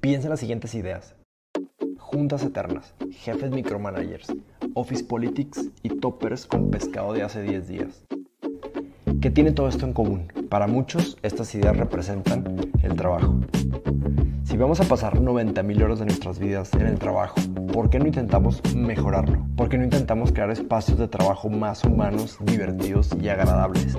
Piensa en las siguientes ideas. Juntas eternas, jefes micromanagers, office politics y toppers con pescado de hace 10 días. ¿Qué tiene todo esto en común? Para muchos, estas ideas representan el trabajo. Si vamos a pasar 90.000 horas de nuestras vidas en el trabajo, ¿por qué no intentamos mejorarlo? ¿Por qué no intentamos crear espacios de trabajo más humanos, divertidos y agradables?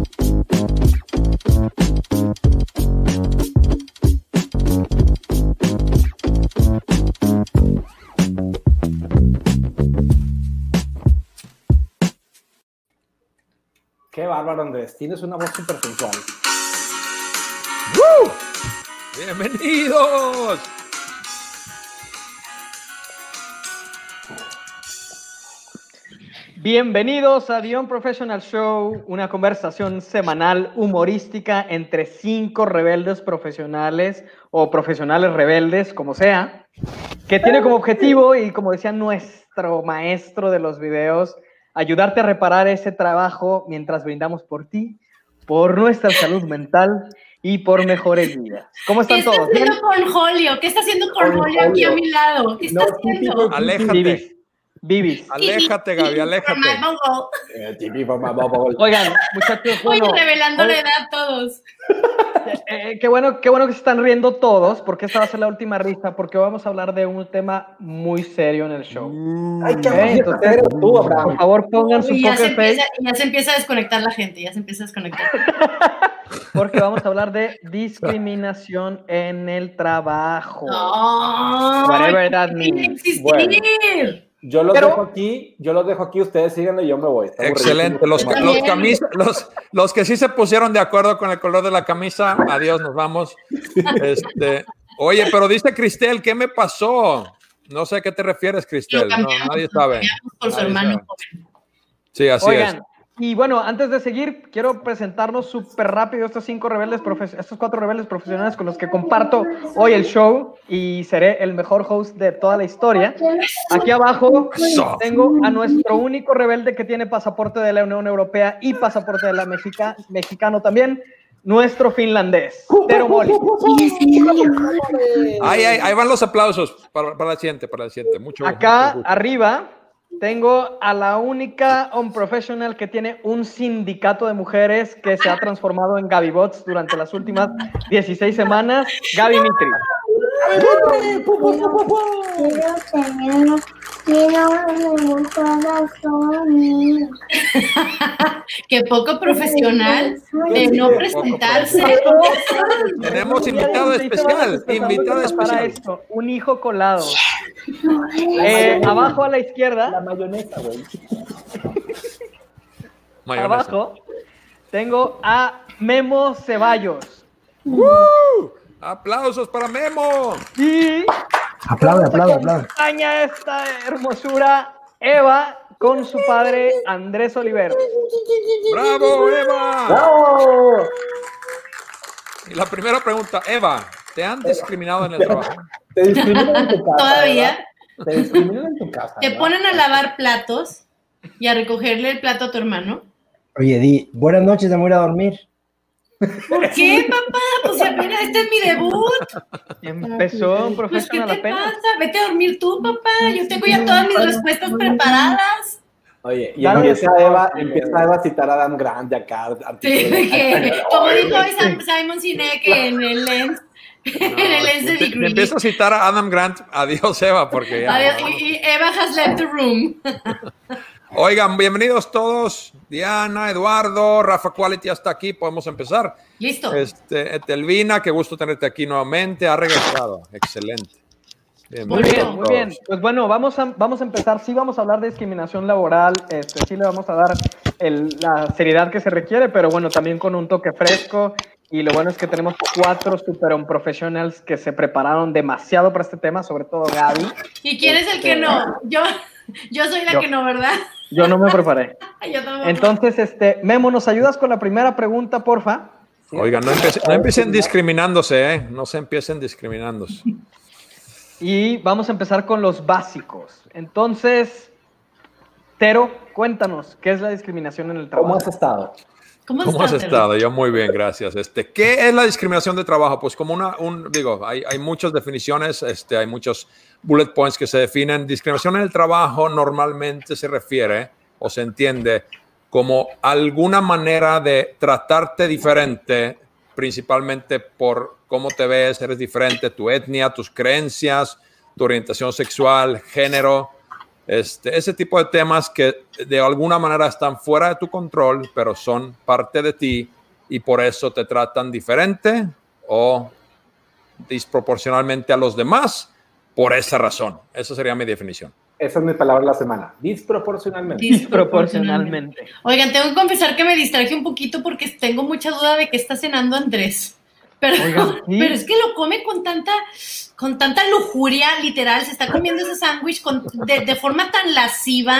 Bárbaro, Andrés. Tienes una voz súper sensual. ¡Bienvenidos! Bienvenidos a The Professional Show, una conversación semanal humorística entre cinco rebeldes profesionales o profesionales rebeldes, como sea, que tiene como objetivo y como decía nuestro maestro de los videos, ayudarte a reparar ese trabajo mientras brindamos por ti, por nuestra salud mental y por mejores vidas. ¿Cómo están ¿Qué todos? está haciendo Cornholio? ¿Qué está haciendo Cornholio aquí a mi lado? ¿Qué está No, haciendo? Aléjate, Bibis. Bibis. aléjate, Gaby, aléjate. Eh. Oigan, muchachos, Oye, bueno, revelando la edad todos. eh, qué, bueno, qué bueno que se están riendo todos, porque esta va a ser la última risa, porque vamos a hablar de un tema muy serio en el show. Ay, qué entonces, eres tú, Por favor, pongan su ya se, empieza, ya se empieza a desconectar la gente, ya se empieza a desconectar. porque vamos a hablar de discriminación en el trabajo. ¡Ay! Whatever that means. existir! Bueno. Yo los Pero- dejo aquí, yo los dejo aquí, ustedes síganlo y yo me voy. Está Excelente. Los, los, También. camis- los, los que sí se pusieron de acuerdo con el color de la camisa, adiós, nos vamos. Este, oye, pero dice Cristel, ¿qué me pasó? No sé a qué te refieres, Cristel. No, nadie sabe. cambiamos por su Nadie hermano. sabe. Sí, así Oigan, y bueno, antes de seguir, quiero presentarnos súper rápido estos cinco rebeldes, estos cuatro rebeldes profesionales con los que comparto hoy el show y seré el mejor host de toda la historia. Aquí abajo tengo a nuestro único rebelde que tiene pasaporte de la Unión Europea y pasaporte de la Mexica, mexicano también, nuestro finlandés, Tero Moli. es. Ahí, ahí, ahí van los aplausos para, para la siguiente, para la siguiente. Mucho Acá mucho arriba tengo a la única on professional que tiene un sindicato de mujeres que se ha transformado en Gaby Bots durante las últimas 16 semanas, Gaby Mitri. Quiero. Qué poco profesional de no presentarse. Tenemos invitado 16 semanas especial, invitado para especial. esto, un hijo colado. Eh, abajo a la La izquierda, mayonesa, güey. Mayonesa. abajo, tengo a Memo Ceballos. Aplausos para Memo. Y Aplaude, aplaude, aplaude. acompaña esta hermosura Eva con su padre Andrés Oliveros. ¡Bravo, Eva! ¡Bravo! Y la primera pregunta, Eva, ¿te han discriminado en el trabajo? Te discriminan en tu casa. Todavía. ¿verdad? Te discriminan en tu casa. Te ¿no? ponen a lavar platos y a recogerle el plato a tu hermano. Oye, Di, buenas noches, me voy a ir a dormir. ¿Por qué, papá? Pues apenas este es mi debut. Empezó un Pues, ¿qué profesional te pasa? Vete a dormir tú, papá. Yo tengo ya todas mis respuestas preparadas. Oye, y Claro, empieza. Eva, empieza Eva a citar a Adam Grant de acá. Sí, artículos. de que, como dijo hoy Simon Sinek en el lens, en el lens de Te- Big te empiezo a citar a Adam Grant. Adiós, Eva, porque ya. Adiós, y, y Eva has left the room. Oigan, bienvenidos todos. Diana, Eduardo, Rafa Quality hasta aquí. Podemos empezar. Listo. Este, Etelvina, qué gusto tenerte aquí nuevamente. Ha regresado. Excelente. Muy Bienvenidos bien, muy bien. Pues bueno, vamos a, vamos a empezar. Sí vamos a hablar de discriminación laboral, este, sí le vamos a dar el- la seriedad que se requiere, pero bueno, también con un toque fresco Y lo bueno es que tenemos cuatro super professionals que se prepararon demasiado para este tema, sobre todo Gaby. ¿Y quién es el que no? Yo, yo soy la Yo. que no, ¿verdad? Yo no me preparé. Yo. Entonces, este, Memo, ¿nos ayudas con la primera pregunta, porfa? Oigan, no, no empiecen discriminándose, ¿eh? No se empiecen discriminándose. Y vamos a empezar con los básicos. Entonces, Tero, cuéntanos, ¿qué es la discriminación en el trabajo? ¿Cómo has estado? ¿Cómo, ¿Cómo has estado? Yo muy bien, gracias. Este, ¿Qué es la discriminación de trabajo? Pues como una, un, digo, hay, hay muchas definiciones, este, hay muchos bullet points que se definen. Discriminación en el trabajo normalmente se refiere o se entiende como alguna manera de tratarte diferente, principalmente por cómo te ves, eres diferente, tu etnia, tus creencias, tu orientación sexual, género, este, ese tipo de temas que de alguna manera están fuera de tu control, pero son parte de ti y por eso te tratan diferente o disproporcionalmente a los demás por esa razón. Esa sería mi definición. Esa es mi palabra de la semana. Disproporcionalmente. Disproporcionalmente. Oigan, tengo que confesar que me distraje un poquito porque tengo mucha duda de qué está cenando Andrés. Pero, Oigan, sí. pero es que lo come con tanta, con tanta lujuria, literal. Se está comiendo ese sándwich con- de, de forma tan lasciva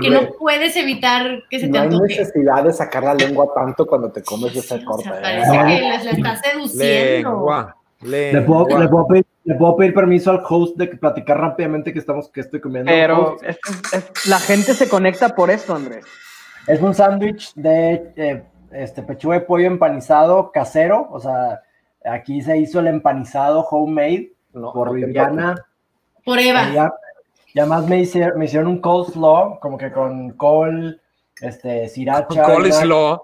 que no puedes evitar que se te no hay antoje. necesidad de sacar la lengua tanto cuando te comes esa O sea, corta. ¿eh? parece que les la está seduciendo. Lengua. ¿Le puedo, lengua. le puedo pedir, le puedo pedir permiso al host de que platicar rápidamente que estamos que estoy comiendo. Pero es- es- la gente se conecta por esto, Andrés. Es un sándwich de eh, este pechuga de pollo empanizado casero, o sea, aquí se hizo el empanizado homemade No, por no Viviana. Por Eva. Y ya, y además me hicieron, me hicieron un coleslaw, como que con col, este, sriracha. Coleslaw.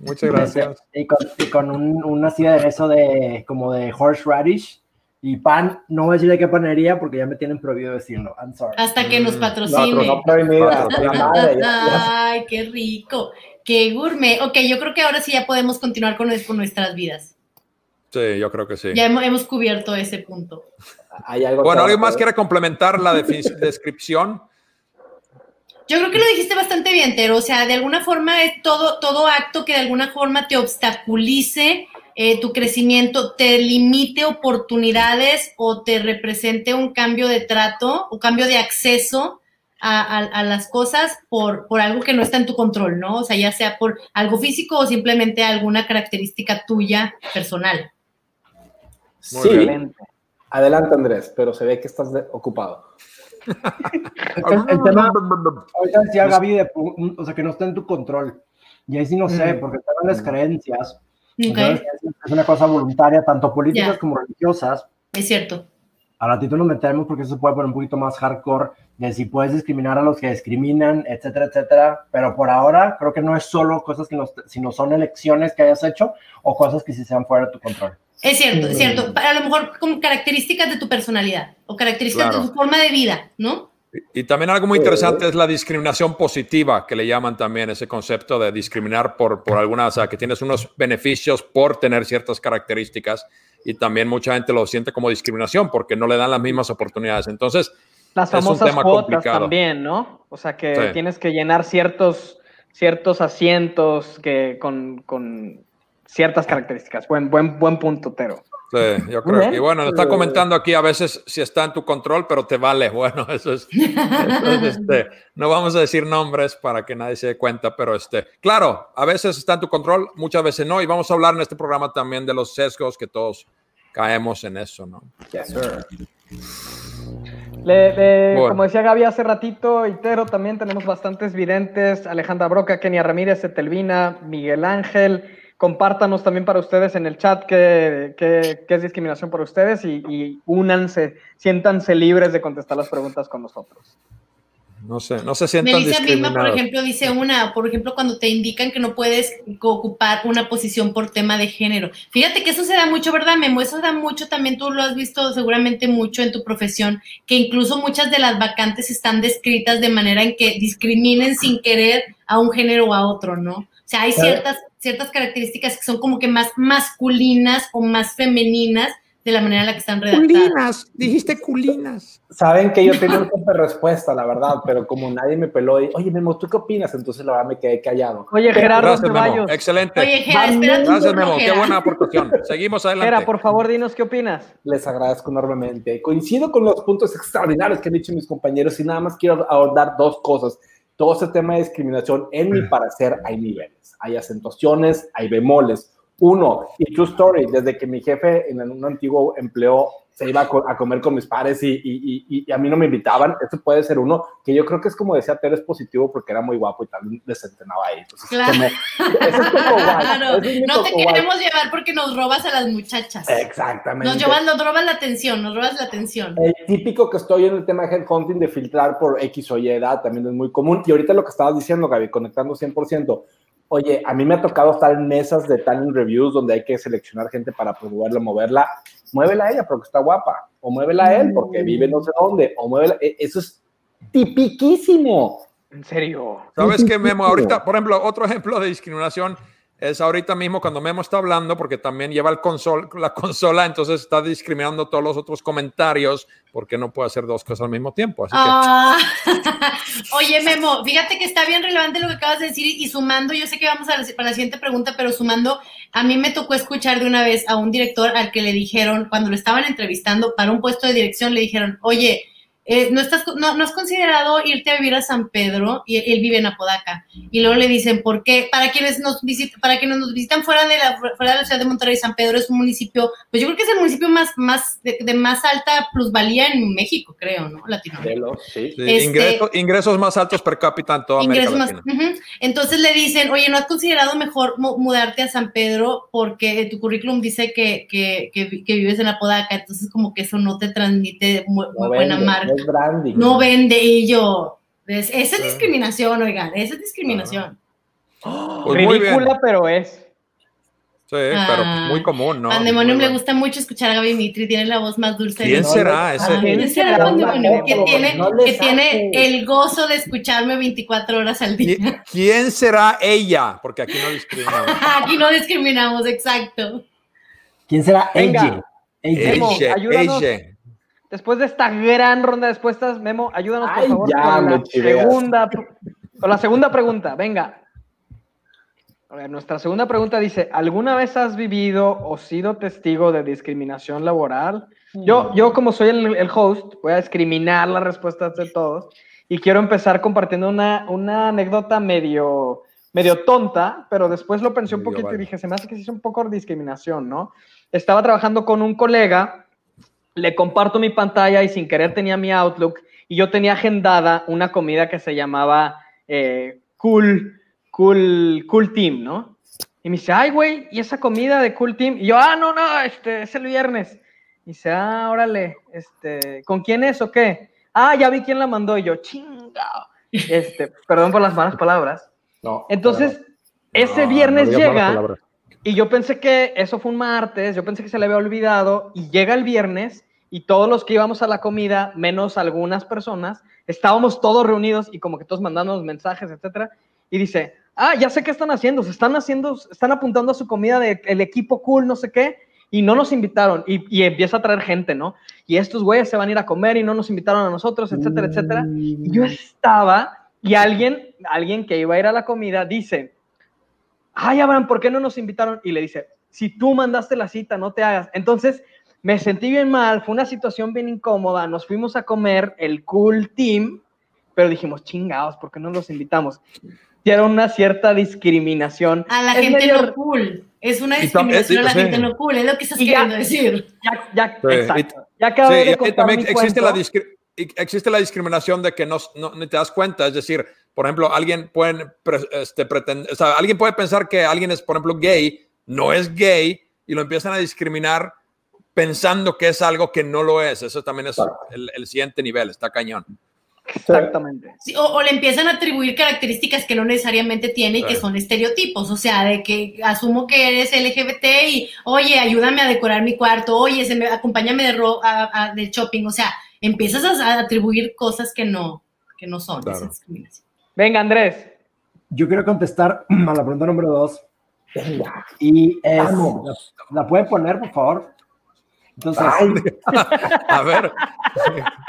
Muchas gracias. Y con, y con un, un así de aderezo de, como de horseradish. Y pan, no voy a decir de qué panería porque ya me tienen prohibido decirlo. I'm sorry. Hasta que nos Mm, patrocine. No, Ay, qué rico. Qué gourmet. Ok, yo creo que ahora sí ya podemos continuar con, con nuestras vidas. Sí, yo creo que sí. Ya hemos, hemos cubierto ese punto. hay algo Bueno, ¿alguien más quiere complementar la descripción? Yo creo que lo dijiste bastante bien, Tero. O sea, de alguna forma es todo, todo acto que de alguna forma te obstaculice eh, tu crecimiento, te limite oportunidades o te represente un cambio de trato o cambio de acceso a, a- a las cosas por, por algo que no está en tu control, ¿no? O sea, ya sea por algo físico o simplemente alguna característica tuya personal. Muy Sí, adelante Andrés, pero se ve que estás ocupado. El, el tema, ahorita decía Gaby, de, o sea, que no está en tu control. Y ahí sí no sé, Mm. porque están las creencias. Ok, Entonces, es una cosa voluntaria, tanto políticas como religiosas. es cierto. A ratito nos metemos porque eso se puede poner un poquito más hardcore de si puedes discriminar a los que discriminan, etcétera, etcétera. Pero por ahora creo que no es solo cosas que nos, sino son elecciones que hayas hecho o cosas que sí sean fuera de tu control. Es cierto, es cierto. A lo mejor como características de tu personalidad o características Claro. de tu forma de vida, ¿no? Y y también algo muy interesante es la discriminación positiva, que le llaman también ese concepto de discriminar por, por alguna, o sea, que tienes unos beneficios por tener ciertas características y también mucha gente lo siente como discriminación porque no le dan las mismas oportunidades. Entonces, Las Es un famosas tema cuotas complicado. también, ¿no? O sea, que Sí. tienes que llenar ciertos, ciertos asientos que con, con ciertas características. Buen, buen, buen punto, Tero. sí, yo creo que, bueno, nos está comentando aquí a veces si está en tu control, pero te vale. Bueno, eso es, eso es, este, no vamos a decir nombres para que nadie se dé cuenta, pero este, claro, a veces está en tu control, muchas veces no, y vamos a hablar en este programa también de los sesgos que todos caemos en eso, ¿no? Yes, sir. Le- le- Bueno. Como decía Gaby hace ratito, y Tero, también tenemos bastantes videntes. Alejandra Broca, Kenia Ramírez, Etelvina, Miguel Ángel. Compártanos también para ustedes en el chat qué, qué- qué es discriminación para ustedes y, y únanse, siéntanse libres de contestar las preguntas con nosotros. No sé, no se sientan Melissa misma, por ejemplo, dice una, por ejemplo, cuando te indican que no puedes ocupar una posición por tema de género. Fíjate que eso se da mucho, ¿verdad, Memo? Eso se da mucho, también tú lo has visto seguramente mucho en tu profesión, que incluso muchas de las vacantes están descritas de manera en que discriminen sin querer a un género o a otro, ¿no? O sea, hay ciertas, ciertas características que son como que más masculinas o más femeninas de la manera en la que están redactadas. dijiste culinas. Saben que yo tenía una respuesta, la verdad, pero como nadie me peló, y, oye, Memo, ¿tú qué opinas? Entonces la verdad me quedé callado. Oye, Gerardo Gracias, Memo. Excelente. Oye, Gera, espera tu Gracias, Memo. Qué buena aportación. Seguimos adelante. Gera, por favor, dinos qué opinas. Les agradezco enormemente. Coincido con los puntos extraordinarios que han dicho mis compañeros y nada más quiero abordar dos cosas. Todo este tema de discriminación, en mi parecer, hay niveles. Hay acentuaciones, hay bemoles. Uno, y true story, desde que mi jefe en un antiguo empleo se iba a, co- a comer con mis padres y, y- y- y a mí no me invitaban, eso puede ser uno, que yo creo que es como decía Tere, es positivo porque era muy guapo y también les entrenaba ahí. Entonces, Claro. me- eso es como Claro, eso me no te tocó guay. queremos llevar porque nos robas a las muchachas. Exactamente. Nos robas, nos robas la atención, nos robas la atención. El típico que estoy en el tema de headhunting de filtrar por X o Y edad también es muy común. Y ahorita lo que estabas diciendo, Gaby, conectando 100%. Oye, a mí me ha tocado estar en mesas de talent reviews donde hay que seleccionar gente para promoverla, moverla. Muévela a ella porque está guapa. O muévela a él porque vive no sé dónde. O muévela. e- Eso es tipiquísimo. En serio. ¿Sabes qué, Memo? Ahorita, por ejemplo, otro ejemplo de discriminación es ahorita mismo cuando Memo está hablando, porque también lleva el consol, la consola, entonces está discriminando todos los otros comentarios porque no puede hacer dos cosas al mismo tiempo. Ah. Oye, Memo, fíjate que está bien relevante lo que acabas de decir y sumando, yo sé que vamos a la, para la siguiente pregunta, pero sumando, a mí me tocó escuchar de una vez a un director al que le dijeron, cuando lo estaban entrevistando para un puesto de dirección, le dijeron, oye, eh, ¿no, estás, no, ¿no has considerado irte a vivir a San Pedro? Y él, él vive en Apodaca. Y luego le dicen, ¿por qué? Para quienes nos visitan, para quienes nos visitan fuera de la, fuera de la ciudad de Monterrey, San Pedro es un municipio, pues yo creo que es el municipio más, más de, de más alta plusvalía en México, creo, ¿no? Latinoamérica. Sí. sí, este- ingresos, ingresos más altos per cápita en toda América ingresos más. Ujú. Entonces le dicen, oye, ¿no has considerado mejor mu- mudarte a San Pedro porque tu currículum dice que, que, que vi- que vives en Apodaca? Entonces como que eso no te transmite muy, buena vende, marca. No es branding. No vende y yo. Es- esa es discriminación, oigan, esa es discriminación. Pues muy bien. Ridícula, pero es. Sí, pero Ah. muy común, ¿no? Pandemonium le gusta mucho escuchar a Gaby Mitri, tiene la voz más dulce. ¿Quién del será mundo. ese? Ah, ¿Quién será Pandemonium? Que tiene, no que tiene el gozo de escucharme 24 horas al día. ¿Qui- ¿Quién será ella? Porque aquí no discriminamos. Aquí no discriminamos, exacto. ¿Quién será Ella, ayúdanos. Después de esta gran ronda de respuestas, Memo, ayúdanos por Ay, favor ya, con, me la segunda, con la segunda pregunta. Venga. A ver, nuestra segunda pregunta dice, ¿alguna vez has vivido o sido testigo de discriminación laboral? Yo, yo como soy el, el host, voy a discriminar las respuestas de todos y quiero empezar compartiendo una, una anécdota medio, medio tonta, pero después lo pensé un poquito vale. y dije, se me hace que sí es un poco de discriminación, ¿no? Estaba trabajando con un colega, le comparto mi pantalla y sin querer tenía mi Outlook y yo tenía agendada una comida que se llamaba eh, Cool, Cool, Cool Team, ¿no? Y me dice, ay, güey, ¿y esa comida de Cool Team? Y yo, ah, no, no, este, es el viernes. Y dice, ah, órale, este, ¿con quién es o qué? Ah, ya vi quién la mandó. Y yo, chingado. Este, perdón por las malas palabras. No, Entonces, ese viernes no llega. Y yo pensé que eso fue un martes, yo pensé que se le había olvidado y llega el viernes y todos los que íbamos a la comida, menos algunas personas, estábamos todos reunidos y como que todos mandándonos mensajes, etcétera, y dice, ah, ya sé qué están haciendo, se están haciendo, están apuntando a su comida del equipo cool, no sé qué, y no nos invitaron, y, y empieza a traer gente, ¿no? Y estos güeyes se van a ir a comer y no nos invitaron a nosotros, etcétera, etcétera. Y yo estaba, y alguien, alguien que iba a ir a la comida dice, ay, Abraham, ¿por qué no nos invitaron? Y le dice, si tú mandaste la cita, no te hagas. Entonces, me sentí bien mal, fue una situación bien incómoda, nos fuimos a comer el cool team, pero dijimos, chingados, ¿por qué no los invitamos? Y era una cierta discriminación. A la Es gente medio- no cool. Es una discriminación a la sí. gente no cool, es lo que estás Y ya- queriendo decir. Ya, ya, Sí, exacto. Ya acabé Sí, de y contar también mi existe la, cuento. existe la discriminación de que no, no- ni te das cuenta. Es decir, por ejemplo, alguien puede, este, pretend- o sea, alguien puede pensar que alguien es, por ejemplo, gay, no es gay, y lo empiezan a discriminar pensando que es algo que no lo es. Eso también es Claro. el, el siguiente nivel, está cañón. Exactamente. Sí, o, o le empiezan a atribuir características que no necesariamente tiene y que Claro. son estereotipos, o sea, de que asumo que eres LGBT y, oye, ayúdame a decorar mi cuarto, oye, se me, acompáñame de, ro- a- a- de shopping, o sea, empiezas a, a atribuir cosas que no, que no son. Claro. esa discriminación. Venga, Andrés. Yo quiero contestar a la pregunta número dos. Venga, Y es. ¿la puede poner, por favor? Entonces, Ay, A ver,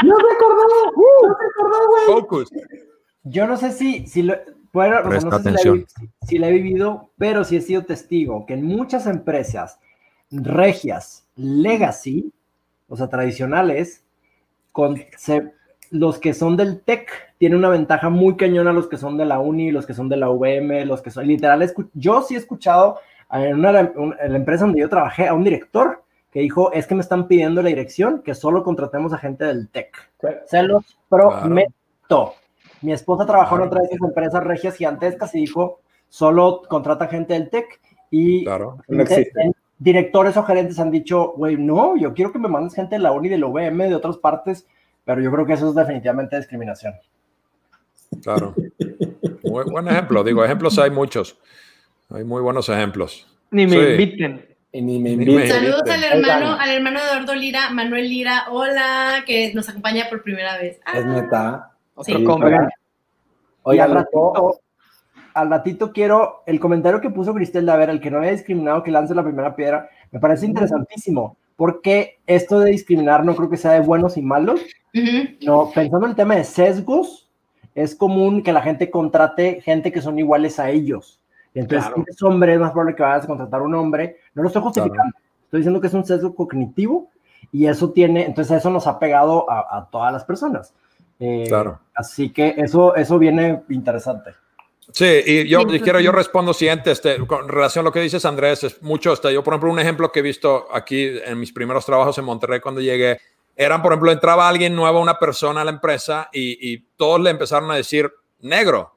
no me acordaba, no me acordaba, güey. focus. yo no sé si, si lo, bueno, no sé si la, he, atención. vi- si- si la he vivido, pero sí he sido testigo que en muchas empresas regias, legacy, o sea, tradicionales, con, se- los que son del tech tienen una ventaja muy cañona los que son de la uni, los que son de la VM, los que son, literal, yo sí he escuchado en, una, un- en la empresa donde yo trabajé a un director que dijo, es que me están pidiendo la dirección que solo contratemos a gente del tech. Se los prometo. Mi esposa trabajó en Claro. otra de esas empresas regias gigantescas y dijo, solo contrata gente del tech y Claro. No existe. directores o gerentes han dicho, güey, no, yo quiero que me mandes gente de la uni, de la UVM, de otras partes, pero yo creo que eso es definitivamente discriminación. Claro. Muy buen ejemplo. Digo, ejemplos hay muchos. Hay muy buenos ejemplos. Ni me Sí. inviten. Ni me me- Saludos al hermano, al hermano Eduardo Lira, Manuel Lira, hola, que nos acompaña por primera vez. Ah, Es neta. Otro Sí. Oigan, Oigan, al ratito, al ratito quiero el comentario que puso Cristel de a ver, el que no haya discriminado que lance la primera piedra, me parece interesantísimo, porque esto de discriminar no creo que sea de buenos y malos, ujú. no, pensando en el tema de sesgos, es común que la gente contrate gente que son iguales a ellos. Entonces, Claro. si eres hombre, es más probable que vayas a contratar a un hombre. No lo estoy justificando, estoy diciendo que es un sesgo cognitivo y eso tiene, entonces eso nos ha pegado a, a todas las personas. Eh, Claro. Así que eso, eso viene interesante. Sí, y yo y quiero, yo respondo siguiente, este, con relación a lo que dices, Andrés, es mucho, este, yo, por ejemplo, un ejemplo que he visto aquí en mis primeros trabajos en Monterrey cuando llegué, eran, por ejemplo, entraba alguien nuevo, una persona a la empresa y, todos le empezaron a decir negro.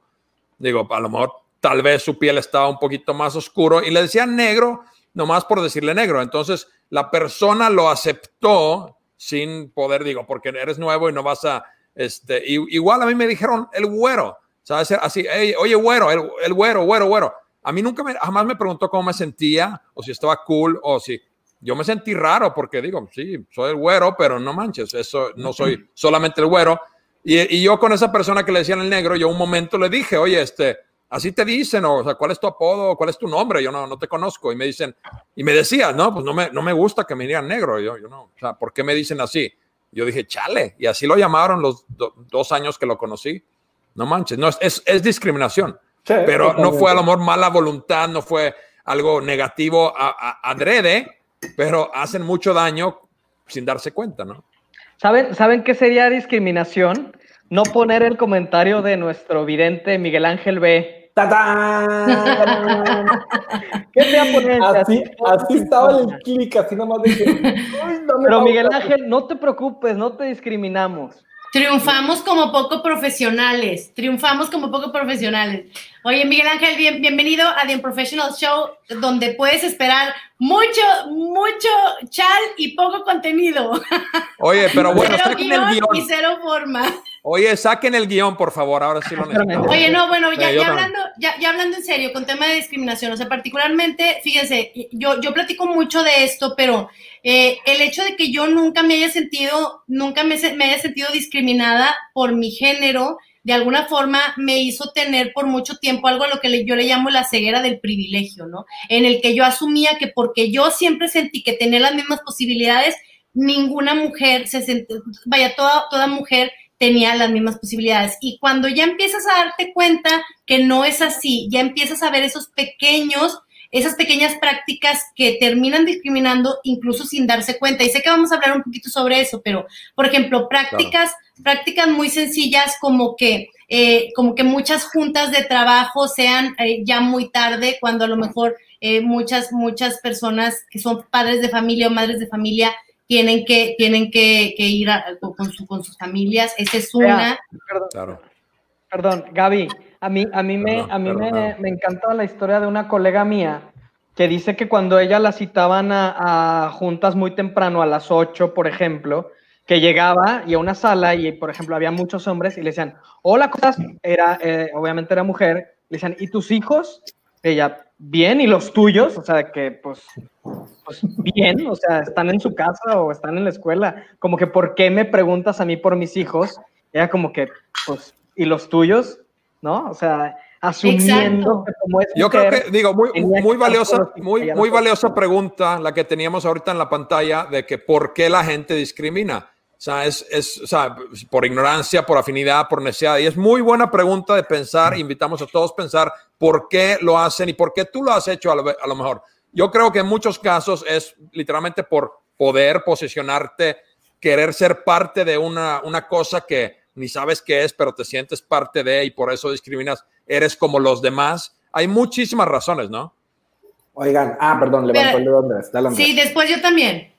Digo, a lo mejor tal vez su piel estaba un poquito más oscuro y le decían negro nomás por decirle negro. Entonces, la persona lo aceptó sin poder, digo, porque eres nuevo y no vas a, este, igual a mí me dijeron el güero, ¿sabes? Así, "Ey, oye, güero, el, el güero, güero, güero. A mí nunca me, jamás me preguntó cómo me sentía o si estaba cool o si, yo me sentí raro porque digo, sí, soy el güero, pero no manches, eso no soy solamente el güero. Y, y yo con esa persona que le decían el negro, yo un momento le dije, oye, este, así te dicen, o, sea, ¿cuál es tu apodo? ¿Cuál es tu nombre? Yo no, no te conozco. Y me dicen, y me decía, no, pues no me, no me gusta que me digan negro. Yo, yo no, o sea, ¿por qué me dicen así? Yo dije, chale. Y así lo llamaron los do- dos años que lo conocí. No manches, no, es, es, discriminación. Sí, Pero no fue a lo mejor mala voluntad, no fue algo negativo a, a- adrede, pero hacen mucho daño sin darse cuenta, ¿no? ¿Saben, ¿Saben qué sería discriminación? No poner el comentario de nuestro vidente Miguel Ángel B. ¡Tatán! ¿Qué te a poner? Así, así estaba el clic, así nomás de que, "Uy, dame Pero pausa". Miguel Ángel, no te preocupes, no te discriminamos. Triunfamos como poco profesionales, triunfamos como poco profesionales. Oye, Miguel Ángel, bien- bienvenido a The Unprofessional Show, donde puedes esperar mucho, mucho chal y poco contenido. Oye, pero bueno, cero saquen el guion y cero forma. Oye, saquen el guion, por favor, ahora sí lo necesitamos. Oye, no, bueno, ya, hablando, ya, ya hablando en serio, con tema de discriminación, o sea, particularmente, fíjense, yo, yo platico mucho de esto, pero eh, el hecho de que yo nunca me haya sentido, nunca me, me haya sentido discriminada por mi género, de alguna forma me hizo tener por mucho tiempo algo a lo que le- yo le llamo la ceguera del privilegio, ¿no? En el que yo asumía que porque yo siempre sentí que tenía las mismas posibilidades, ninguna mujer se sentía, vaya, toda, toda mujer tenía las mismas posibilidades. Y cuando ya empiezas a darte cuenta que no es así, ya empiezas a ver esos pequeños, esas pequeñas prácticas que terminan discriminando incluso sin darse cuenta. Y sé que vamos a hablar un poquito sobre eso, pero, por ejemplo, prácticas, prácticas muy sencillas como que, eh, como que muchas juntas de trabajo sean eh, ya muy tarde, cuando a lo mejor eh, muchas, muchas personas que son padres de familia o madres de familia tienen que, tienen que, que ir a- con, su- con sus familias. Esa es una. Claro. Perdón, Gaby, a mí, a mí, me, Perdón, a mí me, perdón. me encanta la historia de una colega mía que dice que cuando ella la citaban a, a juntas muy temprano, a las 8, por ejemplo, que llegaba y a una sala y, por ejemplo, había muchos hombres y le decían, hola, ¿cómo estás? Era, eh, obviamente era mujer, le decían, ¿y tus hijos? Ella, bien, ¿y los tuyos? O sea, que pues, pues bien, o sea, están en su casa o están en la escuela. Como que, ¿por qué me preguntas a mí por mis hijos? Ella como que, pues, ¿y los tuyos? ¿No? O sea, asumiendo Exacto. que como es Yo creo que, digo, muy, muy valiosa, muy, muy valiosa pregunta la que teníamos ahorita en la pantalla de que por qué la gente discrimina. O sea, es, es o sea, por ignorancia, por afinidad, por necesidad. Y es muy buena pregunta de pensar. Invitamos a todos a pensar por qué lo hacen y por qué tú lo has hecho a lo, a lo mejor. Yo creo que en muchos casos es literalmente por poder posicionarte, querer ser parte de una, una cosa que ni sabes qué es, pero te sientes parte de y por eso discriminas, eres como los demás. Hay muchísimas razones, ¿no? Oigan, ah, perdón, levantó el dedo Andrés. Dale, Andrés. Sí, después yo también.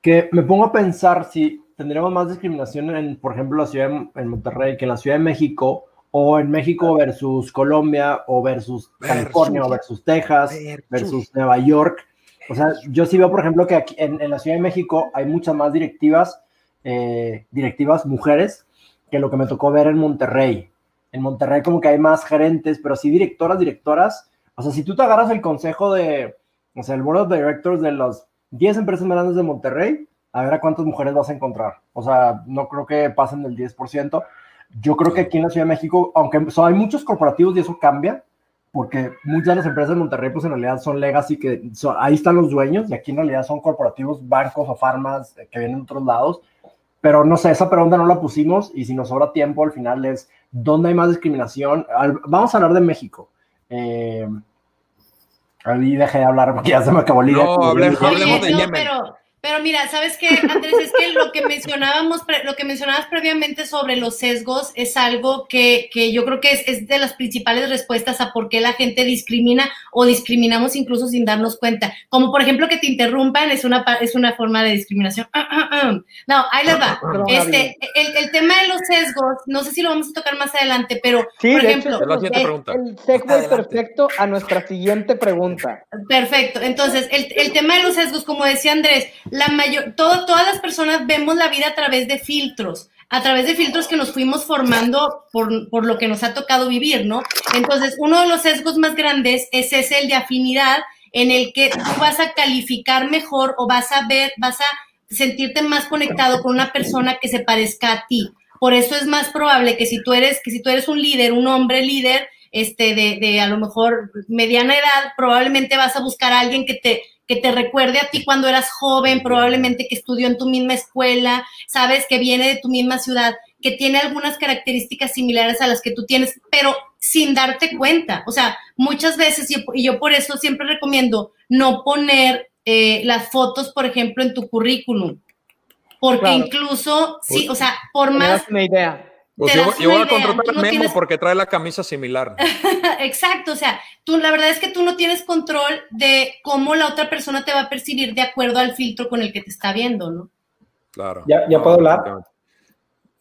que me pongo a pensar si tendríamos más discriminación en, por ejemplo, la ciudad de, en Monterrey que en la Ciudad de México, o en México versus Colombia, o versus, California, o versus Texas, versus Nueva York. O sea, yo sí veo, por ejemplo, que aquí en, en la Ciudad de México hay muchas más directivas, eh, directivas mujeres, que lo que me tocó ver en Monterrey. En Monterrey como que hay más gerentes, pero sí directoras, directoras. O sea, si tú te agarras el consejo de, o sea, el board of directors de las 10 empresas más grandes de Monterrey, a ver a cuántas mujeres vas a encontrar. O sea, no creo que pasen del 10%. Yo creo que aquí en la Ciudad de México, aunque o sea, hay muchos corporativos y eso cambia, porque muchas de las empresas de Monterrey, pues en realidad son legacy, que son- ahí están los dueños, y aquí en realidad son corporativos, bancos o farmas eh, que vienen de otros lados. Pero no sé, esa pregunta no la pusimos, y si nos sobra tiempo, al final es, ¿dónde hay más discriminación? Al- vamos a hablar de México. Eh, ahí dejé de hablar porque ya se me acabó el No, hable- Oye, hablemos de Yemen. pero, pero mira, ¿sabes qué, Andrés? Es que lo que mencionábamos, pre- lo que mencionabas previamente sobre los sesgos es algo que, que yo creo que es, es de las principales respuestas a por qué la gente discrimina o discriminamos incluso sin darnos cuenta. Como por ejemplo que te interrumpan es una, es una forma de discriminación. Ah, ah, ah. No, ahí les va. Este, el, el tema de los sesgos, no sé si lo vamos a tocar más adelante, pero Sí, por de ejemplo, hecho, Es eh, pregunta. el segue Adelante. perfecto a nuestra siguiente pregunta. Perfecto. Entonces, el, el tema de los sesgos, como decía Andrés, la mayor, todo, todas las personas vemos la vida a través de filtros, a través de filtros que nos fuimos formando por, por lo que nos ha tocado vivir, ¿no? Entonces, uno de los sesgos más grandes es ese, el de afinidad, en el que tú vas a calificar mejor o vas a ver, vas a sentirte más conectado con una persona que se parezca a ti. Por eso es más probable que si tú eres, que si tú eres un líder, un hombre líder, este, de, de a lo mejor mediana edad, probablemente vas a buscar a alguien que te, que te recuerde a ti cuando eras joven, probablemente que estudió en tu misma escuela, sabes que viene de tu misma ciudad, que tiene algunas características similares a las que tú tienes, pero sin darte cuenta. O sea, muchas veces, y yo por eso siempre recomiendo no poner eh, las fotos, por ejemplo, en tu currículum. Porque Claro. incluso, sí, o sea, por más una idea. Pues yo, voy a contratar no Memo tienes- porque trae la camisa similar. Exacto, o sea, tú la verdad es que tú no tienes control de cómo la otra persona te va a percibir de acuerdo al filtro con el que te está viendo, ¿no? Claro. ¿Ya- ya puedo hablar?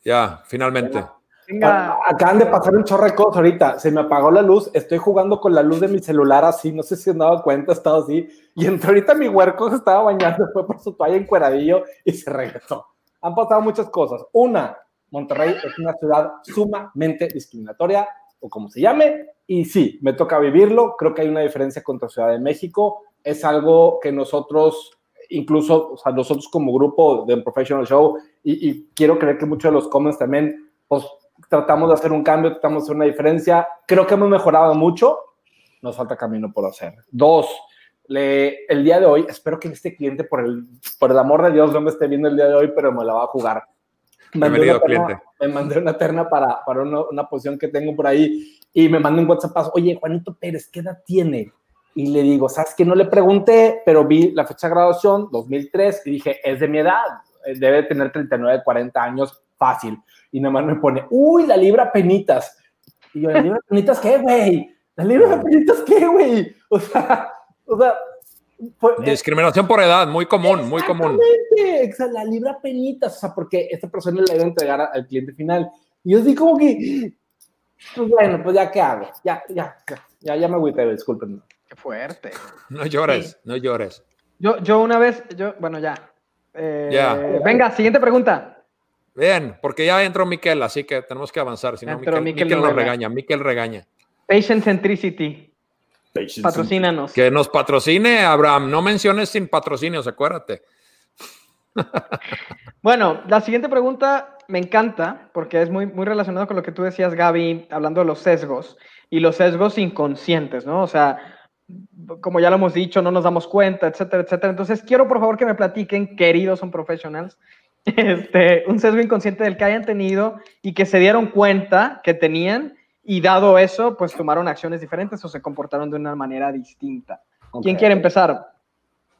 Ya, finalmente. Venga, Acaban de pasar un chorro de cosas ahorita. Se me apagó la luz. Estoy jugando con la luz de mi celular así. No sé si han dado cuenta, he estado así. Y entró ahorita mi huerco se estaba bañando, fue por su toalla encueradillo y se regresó. Han pasado muchas cosas. Una, Monterrey es una ciudad sumamente discriminatoria, o como se llame. Y sí, me toca vivirlo. Creo que hay una diferencia contra Ciudad de México. Es algo que nosotros, incluso, o nosotros como grupo de Professional Show, y, quiero creer que muchos de los comments también, pues tratamos de hacer un cambio, tratamos de hacer una diferencia. Creo que hemos mejorado mucho. Nos falta camino por hacer. Dos, el día de hoy, espero que este cliente, por el, por el amor de Dios, no me esté viendo el día de hoy, pero me la va a jugar. Bienvenido, terna- cliente. Me mandé una terna para, para una, una posición que tengo por ahí y me mandó un WhatsApp, oye, Juanito Pérez, ¿qué edad tiene? Y le digo, ¿sabes que No le pregunté, pero vi la fecha de graduación, 2003, y dije, es de mi edad, eh, debe tener 39, 40 años, fácil. Y nada más me pone, uy, la libra penitas. Y yo, ¿la libra penitas qué, güey? ¿La libra penitas qué, güey? O sea, o sea, fue, Discriminación por edad, muy común, muy común. Exactamente, exa- la libra penitas, o sea, porque esta persona le iba a entregar a- al cliente final. Y yo así como que, pues bueno, pues ya qué hago, ya, ya, ya, ya, ya me agüité, disculpen. qué fuerte. No llores, no llores. Yo, yo una vez, yo, bueno, ya. Eh, Ya. Venga, siguiente pregunta. Bien, porque ya entró Miquel, así que tenemos que avanzar. Si no, Miquel, Miquel Miquel nos regaña. Miquel regaña. Patient Centricity. Patrocínanos. Que nos patrocine, Abraham. No menciones sin patrocinios, acuérdate. Bueno, la siguiente pregunta me encanta porque es muy, muy relacionado con lo que tú decías, Gaby, hablando de los sesgos y los sesgos inconscientes, ¿no? O sea, como ya lo hemos dicho, no nos damos cuenta, etcétera, etcétera. Entonces, quiero por favor que me platiquen, queridos son professionals, este, un sesgo inconsciente del que hayan tenido y que se dieron cuenta que tenían y dado eso, pues tomaron acciones diferentes o se comportaron de una manera distinta. ¿Quién quiere empezar?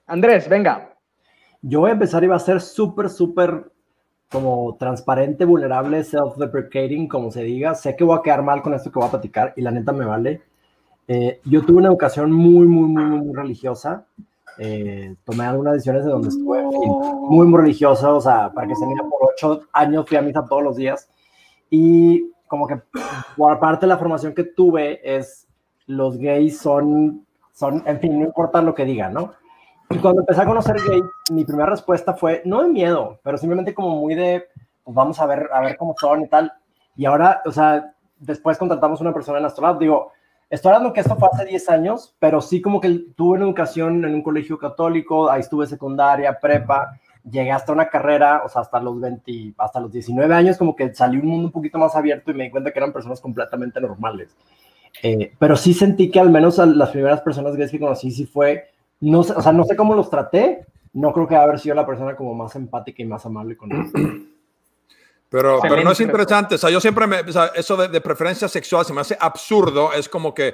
Andrés, venga. Yo voy a empezar y va a ser súper, súper como transparente, vulnerable, self-deprecating, como se diga. Sé que voy a quedar mal con esto que voy a platicar y la neta me vale. Eh, yo tuve una educación muy, muy, muy, muy, religiosa. Eh, tomé algunas decisiones de donde estuve, en fin, muy, muy religiosa. O sea, para que se mida por ocho años fui a misa todos los días. Y como que por parte de la formación que tuve es los gays son, son, en fin, no importa lo que digan, ¿no? Y cuando empecé a conocer gays, mi primera respuesta fue, no de miedo, pero simplemente como muy de, pues vamos a ver, a ver cómo son y tal. Y ahora, o sea, después contratamos una persona en Astrolab, digo, estoy hablando que esto fue hace 10 años, pero sí como que tuve una educación en un colegio católico, ahí estuve secundaria, prepa, llegué hasta una carrera, o sea, hasta los 20, hasta los 19 años, como que salí un mundo un poquito más abierto y me di cuenta que eran personas completamente normales. Eh, pero sí sentí que al menos a las primeras personas gays que conocí sí fue, no sé, o sea, no sé cómo los traté, no creo que haber sido la persona como más empática y más amable con ellos. Pero, pero no es interesante. O sea, yo siempre me. o sea, eso de, de preferencia sexual se me hace absurdo. Es como que.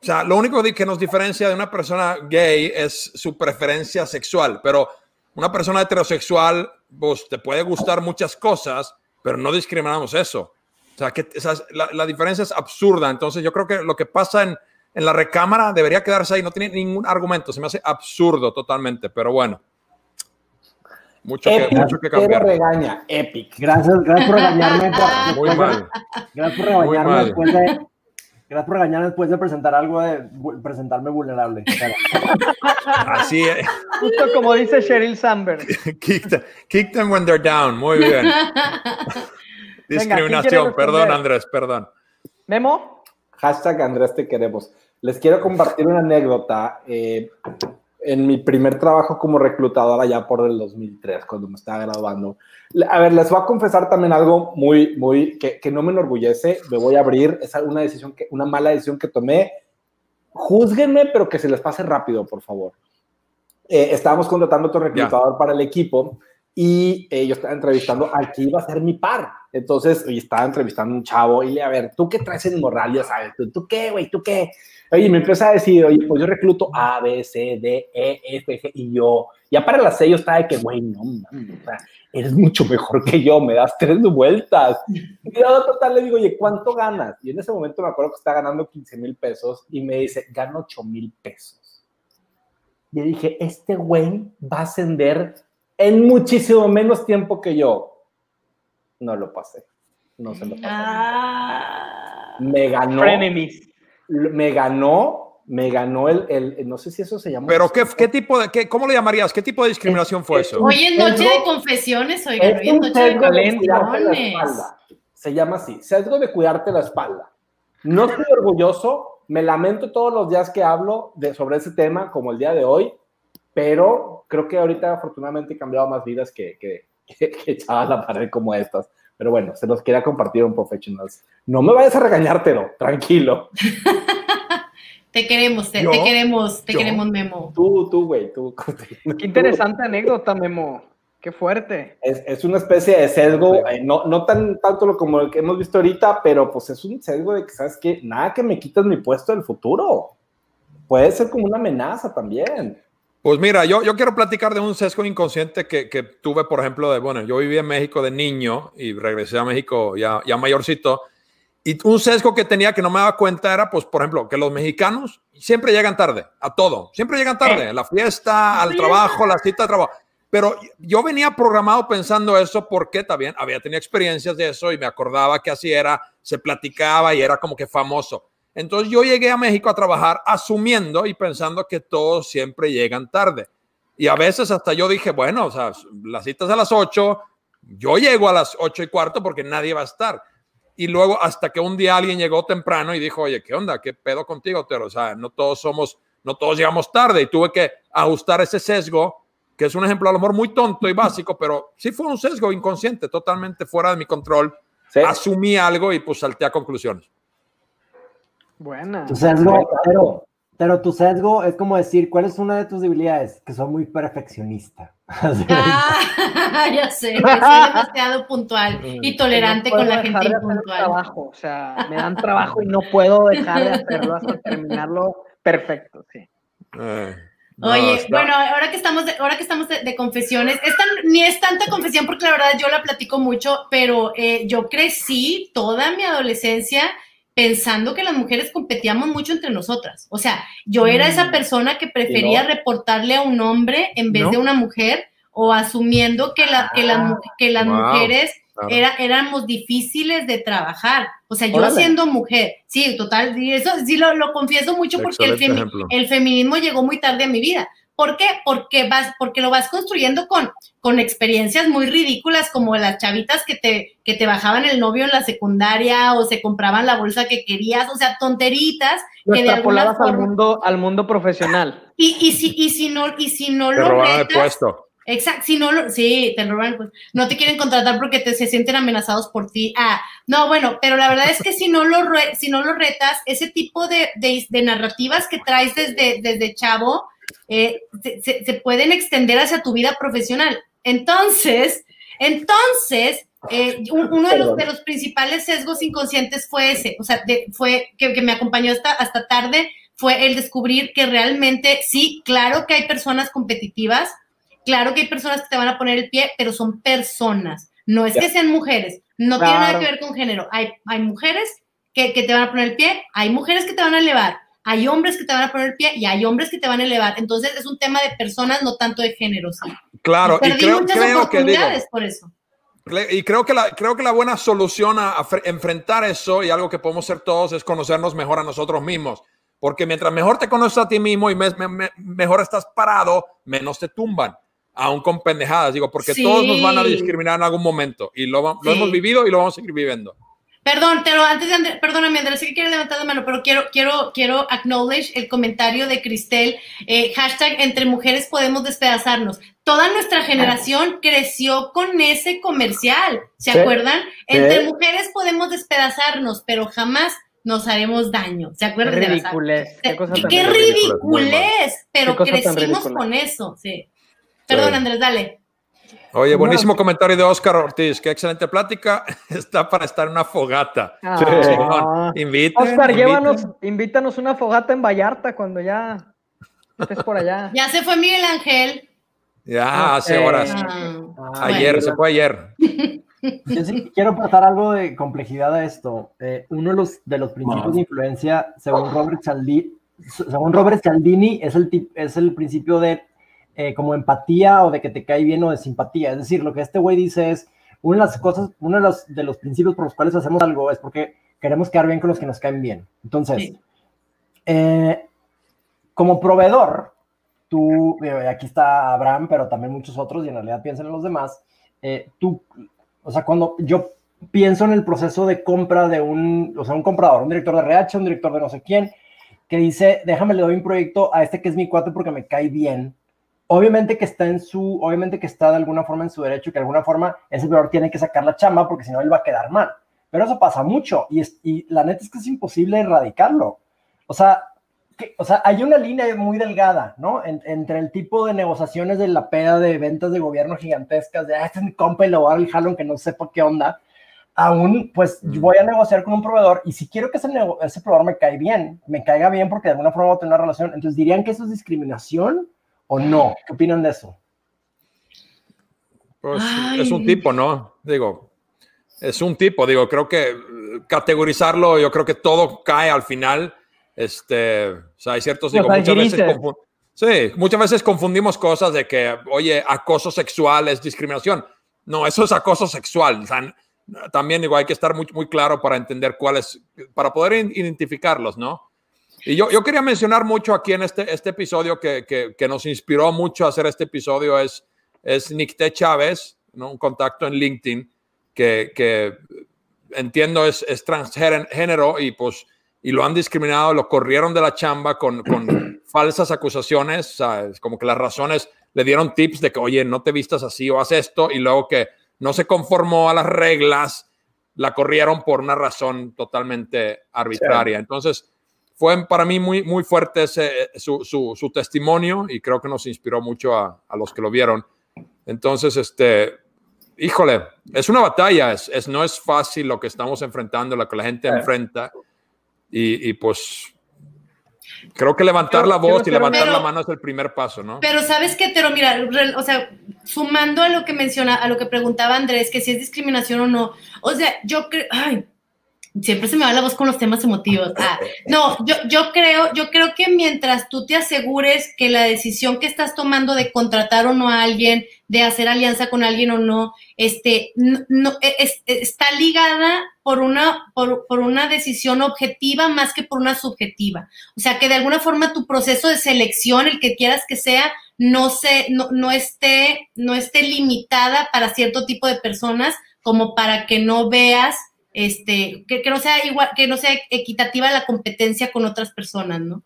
O sea, lo único que nos diferencia de una persona gay es su preferencia sexual. Pero una persona heterosexual, pues te puede gustar muchas cosas, pero no discriminamos eso. O sea, que sea, la, la diferencia es absurda. Entonces, yo creo que lo que pasa en, en la recámara debería quedarse ahí. No tiene ningún argumento. Se me hace absurdo totalmente. Pero bueno. Mucho que, Epic, mucho que pero cambiar. regaña, epic. Gracias, gracias por regañarme. Muy mal. Gracias por regañarme después de. Gracias por regañarme después de presentar algo de presentarme vulnerable. Así es. Justo como dice Sheryl Sandberg. kick, them, kick them when they're down. Muy bien. Discriminación. Perdón, Andrés, perdón. Memo, Hashtag Andrés te queremos. Les quiero compartir una anécdota. eh, en mi primer trabajo como reclutador allá por el 2003, cuando me estaba graduando. A ver, les voy a confesar también algo muy, muy, que, que no me enorgullece. Me voy a abrir. Es una decisión que, una mala decisión que tomé. Júzguenme, pero que se les pase rápido, por favor. Eh, estábamos contratando otro reclutador para el equipo y eh, yo estaba entrevistando al que iba a ser mi par. Entonces, oye, estaba entrevistando a un chavo y le, a ver, ¿tú qué traes en morral? Ya sabes, ¿tú, tú qué, güey? ¿Tú qué? Oye, me empieza a decir, oye, pues yo recluto A, B, C, D, E, F, G, y yo. Ya para las yo estaba de que, güey, no, o sea, eres mucho mejor que yo, me das tres vueltas. Y yo total le digo, oye, ¿cuánto ganas? Y en ese momento me acuerdo que estaba ganando 15 mil pesos y me dice, gano 8 mil pesos. Y dije, este güey va a ascender en muchísimo menos tiempo que yo. No lo pasé. No se lo pasé. Ah. Me ganó. frenemies. Me ganó. Me ganó el, el- No sé si eso se llama. Pero, ¿qué, qué tipo de, qué, ¿cómo le llamarías? ¿Qué tipo de discriminación fue eso? Hoy es noche de confesiones, oigan, Es hoy es un noche de confesiones. espalda. Se llama así, sesgo de cuidarte la espalda. No estoy orgulloso, me lamento todos los días que hablo de, sobre ese tema, como el día de hoy, pero creo que ahorita afortunadamente he cambiado más vidas que, que, que, que echaba a la pared como estas. Pero bueno, se los quería compartir un professionals. No me vayas a regañártelo, tranquilo. Te queremos, te, Yo- te queremos, te yo- queremos, Memo. Tú, tú, güey, tú. Qué interesante anécdota, Memo. Qué fuerte. Es, es una especie de sesgo, eh, no, no tan tanto lo como el que hemos visto ahorita, pero pues es un sesgo de que, ¿sabes qué? Nada que me quitas mi puesto del futuro. Puede ser como una amenaza también. Pues mira, yo, yo quiero platicar de un sesgo inconsciente que, que tuve, por ejemplo, de, bueno, yo viví en México de niño y regresé a México ya, ya mayorcito. Y un sesgo que tenía que no me daba cuenta era, pues, por ejemplo, que los mexicanos siempre llegan tarde a todo. Siempre llegan tarde, a la fiesta, al trabajo, a la cita de trabajo. Pero yo venía programado pensando eso porque también había tenido experiencias de eso y me acordaba que así era, se platicaba y era como que famoso. Entonces yo llegué a México a trabajar asumiendo y pensando que todos siempre llegan tarde. Y a veces hasta yo dije, bueno, o sea, las citas a las 8, yo llego a las 8 y cuarto porque nadie va a estar. Y luego hasta que un día alguien llegó temprano y dijo, oye, ¿qué onda? ¿Qué pedo contigo, Tero? O sea, no todos somos, no todos llegamos tarde y tuve que ajustar ese sesgo que es un ejemplo a lo mejor muy tonto y básico, pero sí fue un sesgo inconsciente, totalmente fuera de mi control. Sí. Asumí algo y pues salté a conclusiones. Buena. Tu sesgo, pero, pero tu sesgo es como decir, ¿cuál es una de tus debilidades? Que soy muy perfeccionista. Ah, ya sé, que soy demasiado puntual y tolerante No con la gente impuntual. trabajo, o sea, me dan trabajo y no puedo dejar de hacerlo hasta terminarlo perfecto, sí. Eh, no, Oye, está- bueno, ahora que estamos de, ahora que estamos de, de confesiones, es tan- ni es tanta confesión porque la verdad yo la platico mucho, pero eh, yo crecí toda mi adolescencia pensando que las mujeres competíamos mucho entre nosotras. O sea, yo era esa persona que prefería no? reportarle a un hombre en vez ¿No? de una mujer o asumiendo que, la, que, las mu- que las Wow. mujeres era, éramos difíciles de trabajar. O sea, yo Órale. siendo mujer, sí, total, y eso sí lo, lo confieso mucho porque el, Excelente femi- ejemplo. el feminismo llegó muy tarde a mi vida. ¿Por qué? Porque, vas, porque lo vas construyendo con, con experiencias muy ridículas como las chavitas que te, que te bajaban el novio en la secundaria o se compraban la bolsa que querías, o sea, tonteritas Lo que de alguna al mundo, al mundo profesional. Y, y, si, y, si no, y si no Te lo robaron el retas, puesto. Exacto, si no lo, sí, te roban, pues, no te quieren contratar porque te, se sienten amenazados por ti. Ah, no, bueno, pero la verdad es que si no lo, re- si no lo retas, ese tipo de, de, de narrativas que traes desde, desde chavo, eh, se, pueden extender hacia tu vida profesional. Entonces, entonces, eh, un- uno de los, de los principales sesgos inconscientes fue ese, o sea, de- fue que, que me acompañó hasta, hasta tarde, fue el descubrir que realmente sí, claro que hay personas competitivas, Claro que hay personas que te van a poner el pie, pero son personas. No es que sean mujeres. No tiene nada Claro. que ver con género. Hay, hay mujeres que, que te van a poner el pie, hay mujeres que te van a elevar, hay hombres que te van a poner el pie y hay hombres que te van a elevar. Entonces es un tema de personas, no tanto de género. ¿sí? Claro, y Perdí creo, muchas creo que digo, oportunidades por eso. Y creo que la, creo que la buena solución a, a fre- enfrentar eso y algo que podemos hacer todos es conocernos mejor a nosotros mismos. Porque mientras mejor te conoces a ti mismo y me- me- me- mejor estás parado, menos te tumban, aún con pendejadas. Digo, porque Sí. todos nos van a discriminar en algún momento y lo, lo Sí. hemos vivido y lo vamos a seguir viviendo. Perdón, pero antes de Andrés, perdóname Andrés, sé que quiere levantar la mano, pero quiero, quiero, quiero acknowledge el comentario de Cristel, eh, hashtag entre mujeres podemos despedazarnos. Toda nuestra generación creció con ese comercial, ¿se Sí. acuerdan? Sí. Entre mujeres podemos despedazarnos, pero jamás nos haremos daño, ¿se acuerdan? Ridiculez. Qué cosa tan qué ridiculez, pero Qué cosa tan crecimos con eso, sí. Perdón. Andrés, dale. Oye, No. buenísimo comentario de Oscar Ortiz. Qué excelente plática. Está para estar en una fogata. Ah. Chingón. Invite, Oscar, llévanos, invítanos una fogata en Vallarta cuando ya estés por allá. Ya se fue Miguel Ángel. Ya, hace horas. Ah, Ah, Ayer, bueno. se fue ayer. Yo sí quiero aportar algo de complejidad a esto. Eh, uno de los, de los principios de influencia, según Robert Cialdini, según Robert Cialdini, es el, tip- es el principio de eh, como empatía o de que te cae bien o de simpatía. Es decir, lo que este güey dice es, una de las cosas, uno de los, de los principios por los cuales hacemos algo es porque queremos quedar bien con los que nos caen bien. Entonces, Sí. eh, como proveedor, tú, eh, aquí está Abraham, pero también muchos otros, y en realidad piensan en los demás, eh, tú, o sea, cuando yo pienso en el proceso de compra de un, o sea, un comprador, un director de RH, un director de no sé quién, que dice, déjame le doy un proyecto a este que es mi cuate porque me cae bien. Obviamente que está en su, obviamente que está de alguna forma en su derecho, que de alguna forma ese proveedor tiene que sacar la chamba porque si no él va a quedar mal. Pero eso pasa mucho y, es, y la neta es que es imposible erradicarlo. O sea, que- o sea, hay una línea muy delgada, ¿no? En- entre el tipo de negociaciones de la peda de ventas de gobierno gigantescas, de, ah, este es mi compa y le voy a dar el jalón que no sepa qué onda, aún, pues, yo voy a negociar con un proveedor y si quiero que ese, ese proveedor me cae bien, me caiga bien porque de alguna forma voy a tener una relación, entonces, ¿dirían que eso es discriminación o no? ¿Qué opinan de eso? Pues Ay. es un tipo, ¿no? Digo, es un tipo, digo, creo que eh, categorizarlo, yo creo que todo cae al final. Este, o sea, hay ciertos, digo, muchas veces, sí, muchas veces confundimos cosas de que, oye, acoso sexual es discriminación. No, eso es acoso sexual. O sea, n- también digo, hay que estar muy, muy claro para entender cuáles, para poder identificarlos, ¿no? Y yo, yo quería mencionar mucho aquí en este, este episodio que, que, que nos inspiró mucho a hacer este episodio es, es Nicté Chávez, ¿no? un contacto en LinkedIn que, que entiendo es, es transgénero y pues y lo han discriminado, lo corrieron de la chamba con, con falsas acusaciones, o sea, es como que las razones le dieron tips de que, oye, no te vistas así o haz esto, y luego que no se conformó a las reglas, la corrieron por una razón totalmente arbitraria. Entonces, fue para mí muy, muy fuerte ese, su, su, su, testimonio y creo que nos inspiró mucho a, a, los que lo vieron. Entonces, este, híjole, es una batalla, es, es, no es fácil lo que estamos enfrentando, lo que la gente enfrenta y, y pues creo que levantar pero, la voz y levantar pero, la mano es el primer paso, ¿no? Pero sabes que, pero mira, o sea, sumando a lo que menciona, a lo que preguntaba Andrés, que si es discriminación o no, o sea, yo creo, ay, siempre se me va la voz con los temas emotivos. Ah, no, yo, yo creo, yo creo que mientras tú te asegures que la decisión que estás tomando de contratar o no a alguien, de hacer alianza con alguien o no, este, no, no es, está ligada por una, por, por, una decisión objetiva más que por una subjetiva. O sea, que de alguna forma tu proceso de selección, el que quieras que sea, no se, no, no esté, no esté limitada para cierto tipo de personas, como para que no veas este, que, que, no sea igual, que no sea equitativa la competencia con otras personas, ¿no?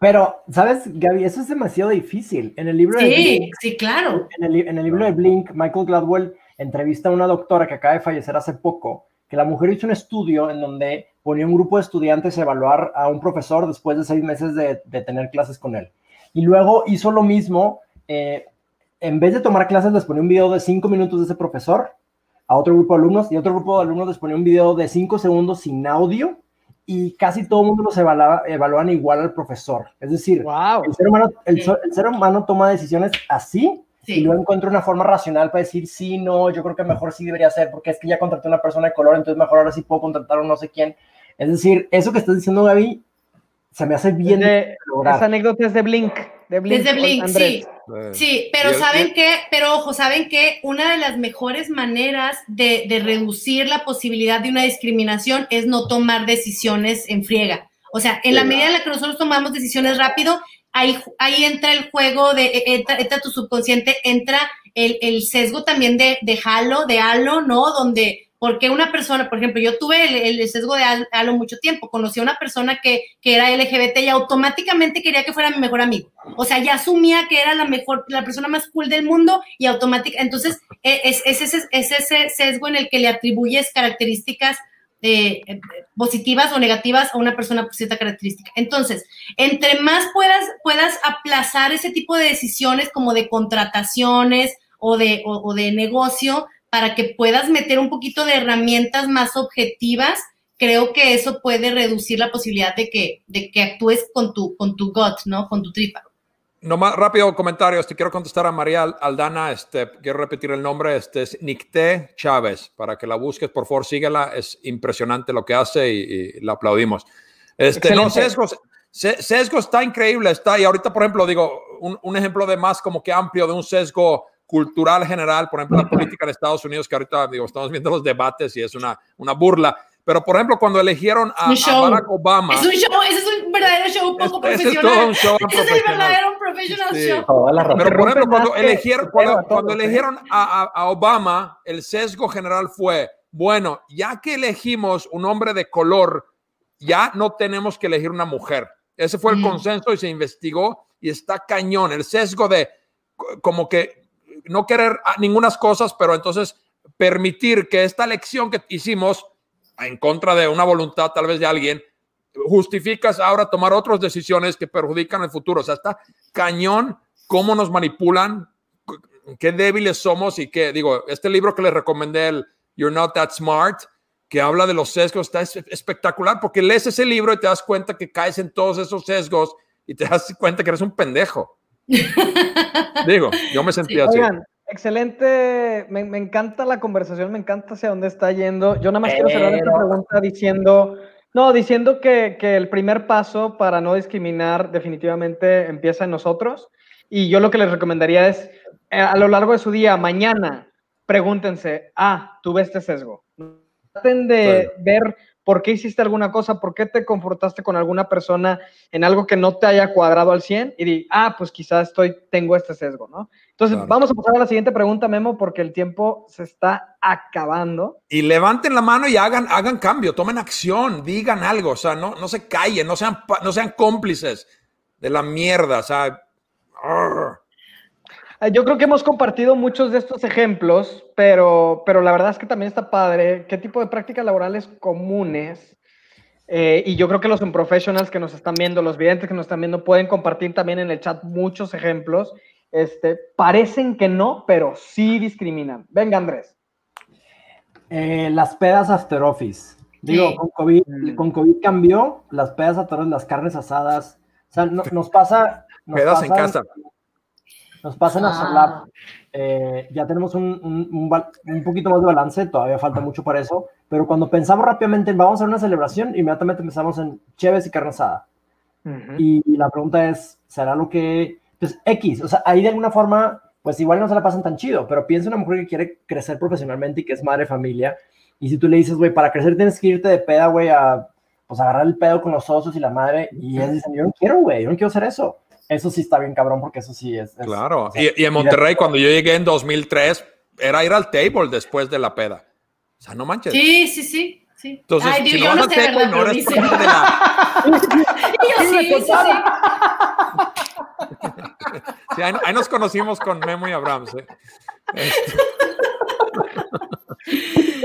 Pero, ¿sabes, Gaby? Eso es demasiado difícil. En el libro sí, de Blink, sí, claro. En el, en el, libro de Blink, Michael Gladwell entrevista a una doctora que acaba de fallecer hace poco, que la mujer hizo un estudio en donde ponía un grupo de estudiantes a evaluar a un profesor después de seis meses de, de tener clases con él. Y luego hizo lo mismo, eh, en vez de tomar clases, les ponía un video de cinco minutos de ese profesor a otro grupo de alumnos y otro grupo de alumnos les ponía un video de 5 segundos sin audio y casi todo el mundo los evaluaba, evaluaban igual al profesor. Es decir, wow. el, ser humano, el, el, ser humano toma decisiones así sí. y luego encuentra una forma racional para decir, sí, no, yo creo que mejor sí debería ser porque es que ya contraté a una persona de color, entonces mejor ahora sí puedo contratar a no sé quién. Es decir, eso que estás diciendo, Gaby, se me hace bien. De, esa anécdota es de Blink. De Blink, es de Blink, sí. Sí, pero saben qué, pero ojo, saben que una de las mejores maneras de, de, reducir la posibilidad de una discriminación es no tomar decisiones en friega. O sea, en la medida en la que nosotros tomamos decisiones rápido, ahí, ahí entra el juego de, e, entra, entra tu subconsciente, entra el, el sesgo también de, de halo, de halo, ¿no? Donde porque una persona, por ejemplo, yo tuve el, el sesgo de halo mucho tiempo, conocí a una persona que, que, era LGBT y automáticamente quería que fuera mi mejor amigo. O sea, ya asumía que era la mejor, la persona más cool del mundo y automáticamente, entonces es, es, es, es, ese sesgo en el que le atribuyes características eh, positivas o negativas a una persona por cierta característica. Entonces, entre más puedas, puedas aplazar ese tipo de decisiones como de contrataciones o de, o, o de negocio, para que puedas meter un poquito de herramientas más objetivas, creo que eso puede reducir la posibilidad de que, de que actúes con tu, con tu gut, ¿no? Con tu tripa. No más rápido comentario, este, quiero contestar a María Aldana, este, quiero repetir el nombre, este es Nicté Chávez, para que la busques, por favor síguela, es impresionante lo que hace y, y la aplaudimos. Este, no, sesgo, sesgo está increíble, está, y ahorita, por ejemplo, digo, un, un ejemplo de más como que amplio de un sesgo cultural general, por ejemplo, la política de Estados Unidos, que ahorita digo, estamos viendo los debates y es una, una burla. Pero, por ejemplo, cuando eligieron a, a Barack Obama. Es un show, ese es un verdadero show poco ese, profesional. Ese es todo un show ese es el verdadero professional sí. show. Pero, por ejemplo, cuando eligieron, cuando, cuando eligieron a, a, a Obama, el sesgo general fue, bueno, ya que elegimos un hombre de color, ya no tenemos que elegir una mujer. Ese fue el mm. consenso y se investigó y está cañón. El sesgo de como que no querer ninguna cosas, pero entonces permitir que esta elección que hicimos en contra de una voluntad tal vez de alguien, justificas ahora tomar otras decisiones que perjudican el futuro. O sea, está cañón cómo nos manipulan, qué débiles somos y que, digo, este libro que les recomendé, el You're Not That Smart, que habla de los sesgos, está espectacular porque lees ese libro y te das cuenta que caes en todos esos sesgos y te das cuenta que eres un pendejo. Digo, yo me sentía sí. así. Oigan, excelente, me, me, encanta la conversación, me encanta hacia dónde está yendo. Yo nada más Pero... quiero cerrar esta pregunta diciendo, no, diciendo que, que, el primer paso para no discriminar definitivamente empieza en nosotros. Y yo lo que les recomendaría es, eh, a lo largo de su día, mañana, pregúntense, ah, tuve este sesgo. Traten de sí. ver por qué hiciste alguna cosa, por qué te comportaste con alguna persona en algo que no te haya cuadrado al 100 y di, ah, pues quizás estoy, tengo este sesgo, ¿no? Entonces, claro. vamos a pasar a la siguiente pregunta, Memo, porque el tiempo se está acabando. Y levanten la mano y hagan, hagan cambio, tomen acción, digan algo, o sea, no, no se callen, no sean, no sean cómplices de la mierda, o sea, Yo creo que hemos compartido muchos de estos ejemplos, pero, pero la verdad es que también está padre. ¿Qué tipo de prácticas laborales comunes? Eh, y yo creo que los professionals que nos están viendo, los videntes que nos están viendo, pueden compartir también en el chat muchos ejemplos. Este, parecen que no, pero sí discriminan. Venga, Andrés. Eh, las pedas after office. Digo, Sí. con, COVID, Mm. con COVID cambió las pedas after office, las carnes asadas. O sea, no- nos pasa. Nos Pedas en casa. Nos pasa en la Ah. Solap. Eh, ya tenemos un, un- un un poquito más de balance, todavía falta mucho para eso, pero cuando pensamos rápidamente en vamos a hacer una celebración, inmediatamente pensamos en Cheves y carne asada. Y, y la pregunta es, ¿será lo que... Pues X, o sea, ahí de alguna forma, pues igual no se la pasan tan chido, pero piensa una mujer que quiere crecer profesionalmente y que es madre de familia, y si tú le dices, güey, para crecer tienes que irte de peda, güey, a pues agarrar el pedo con los socios y la madre, y ellos dicen, yo no quiero, güey, yo no quiero hacer eso. Eso sí está bien cabrón, porque eso sí es... es- Claro. o sea, Y, y en Monterrey, cuando yo llegué en 2003, era ir al table después de la peda. O sea, no manches. Sí, sí, sí. sí. Entonces, Ay, si no yo no sé, table, ¿verdad? no Pero eres dice. parte de la... Y yo, sí, sí, sí. Sí, ahí, ahí nos conocimos con Memo y Abrams. ¿eh? Este,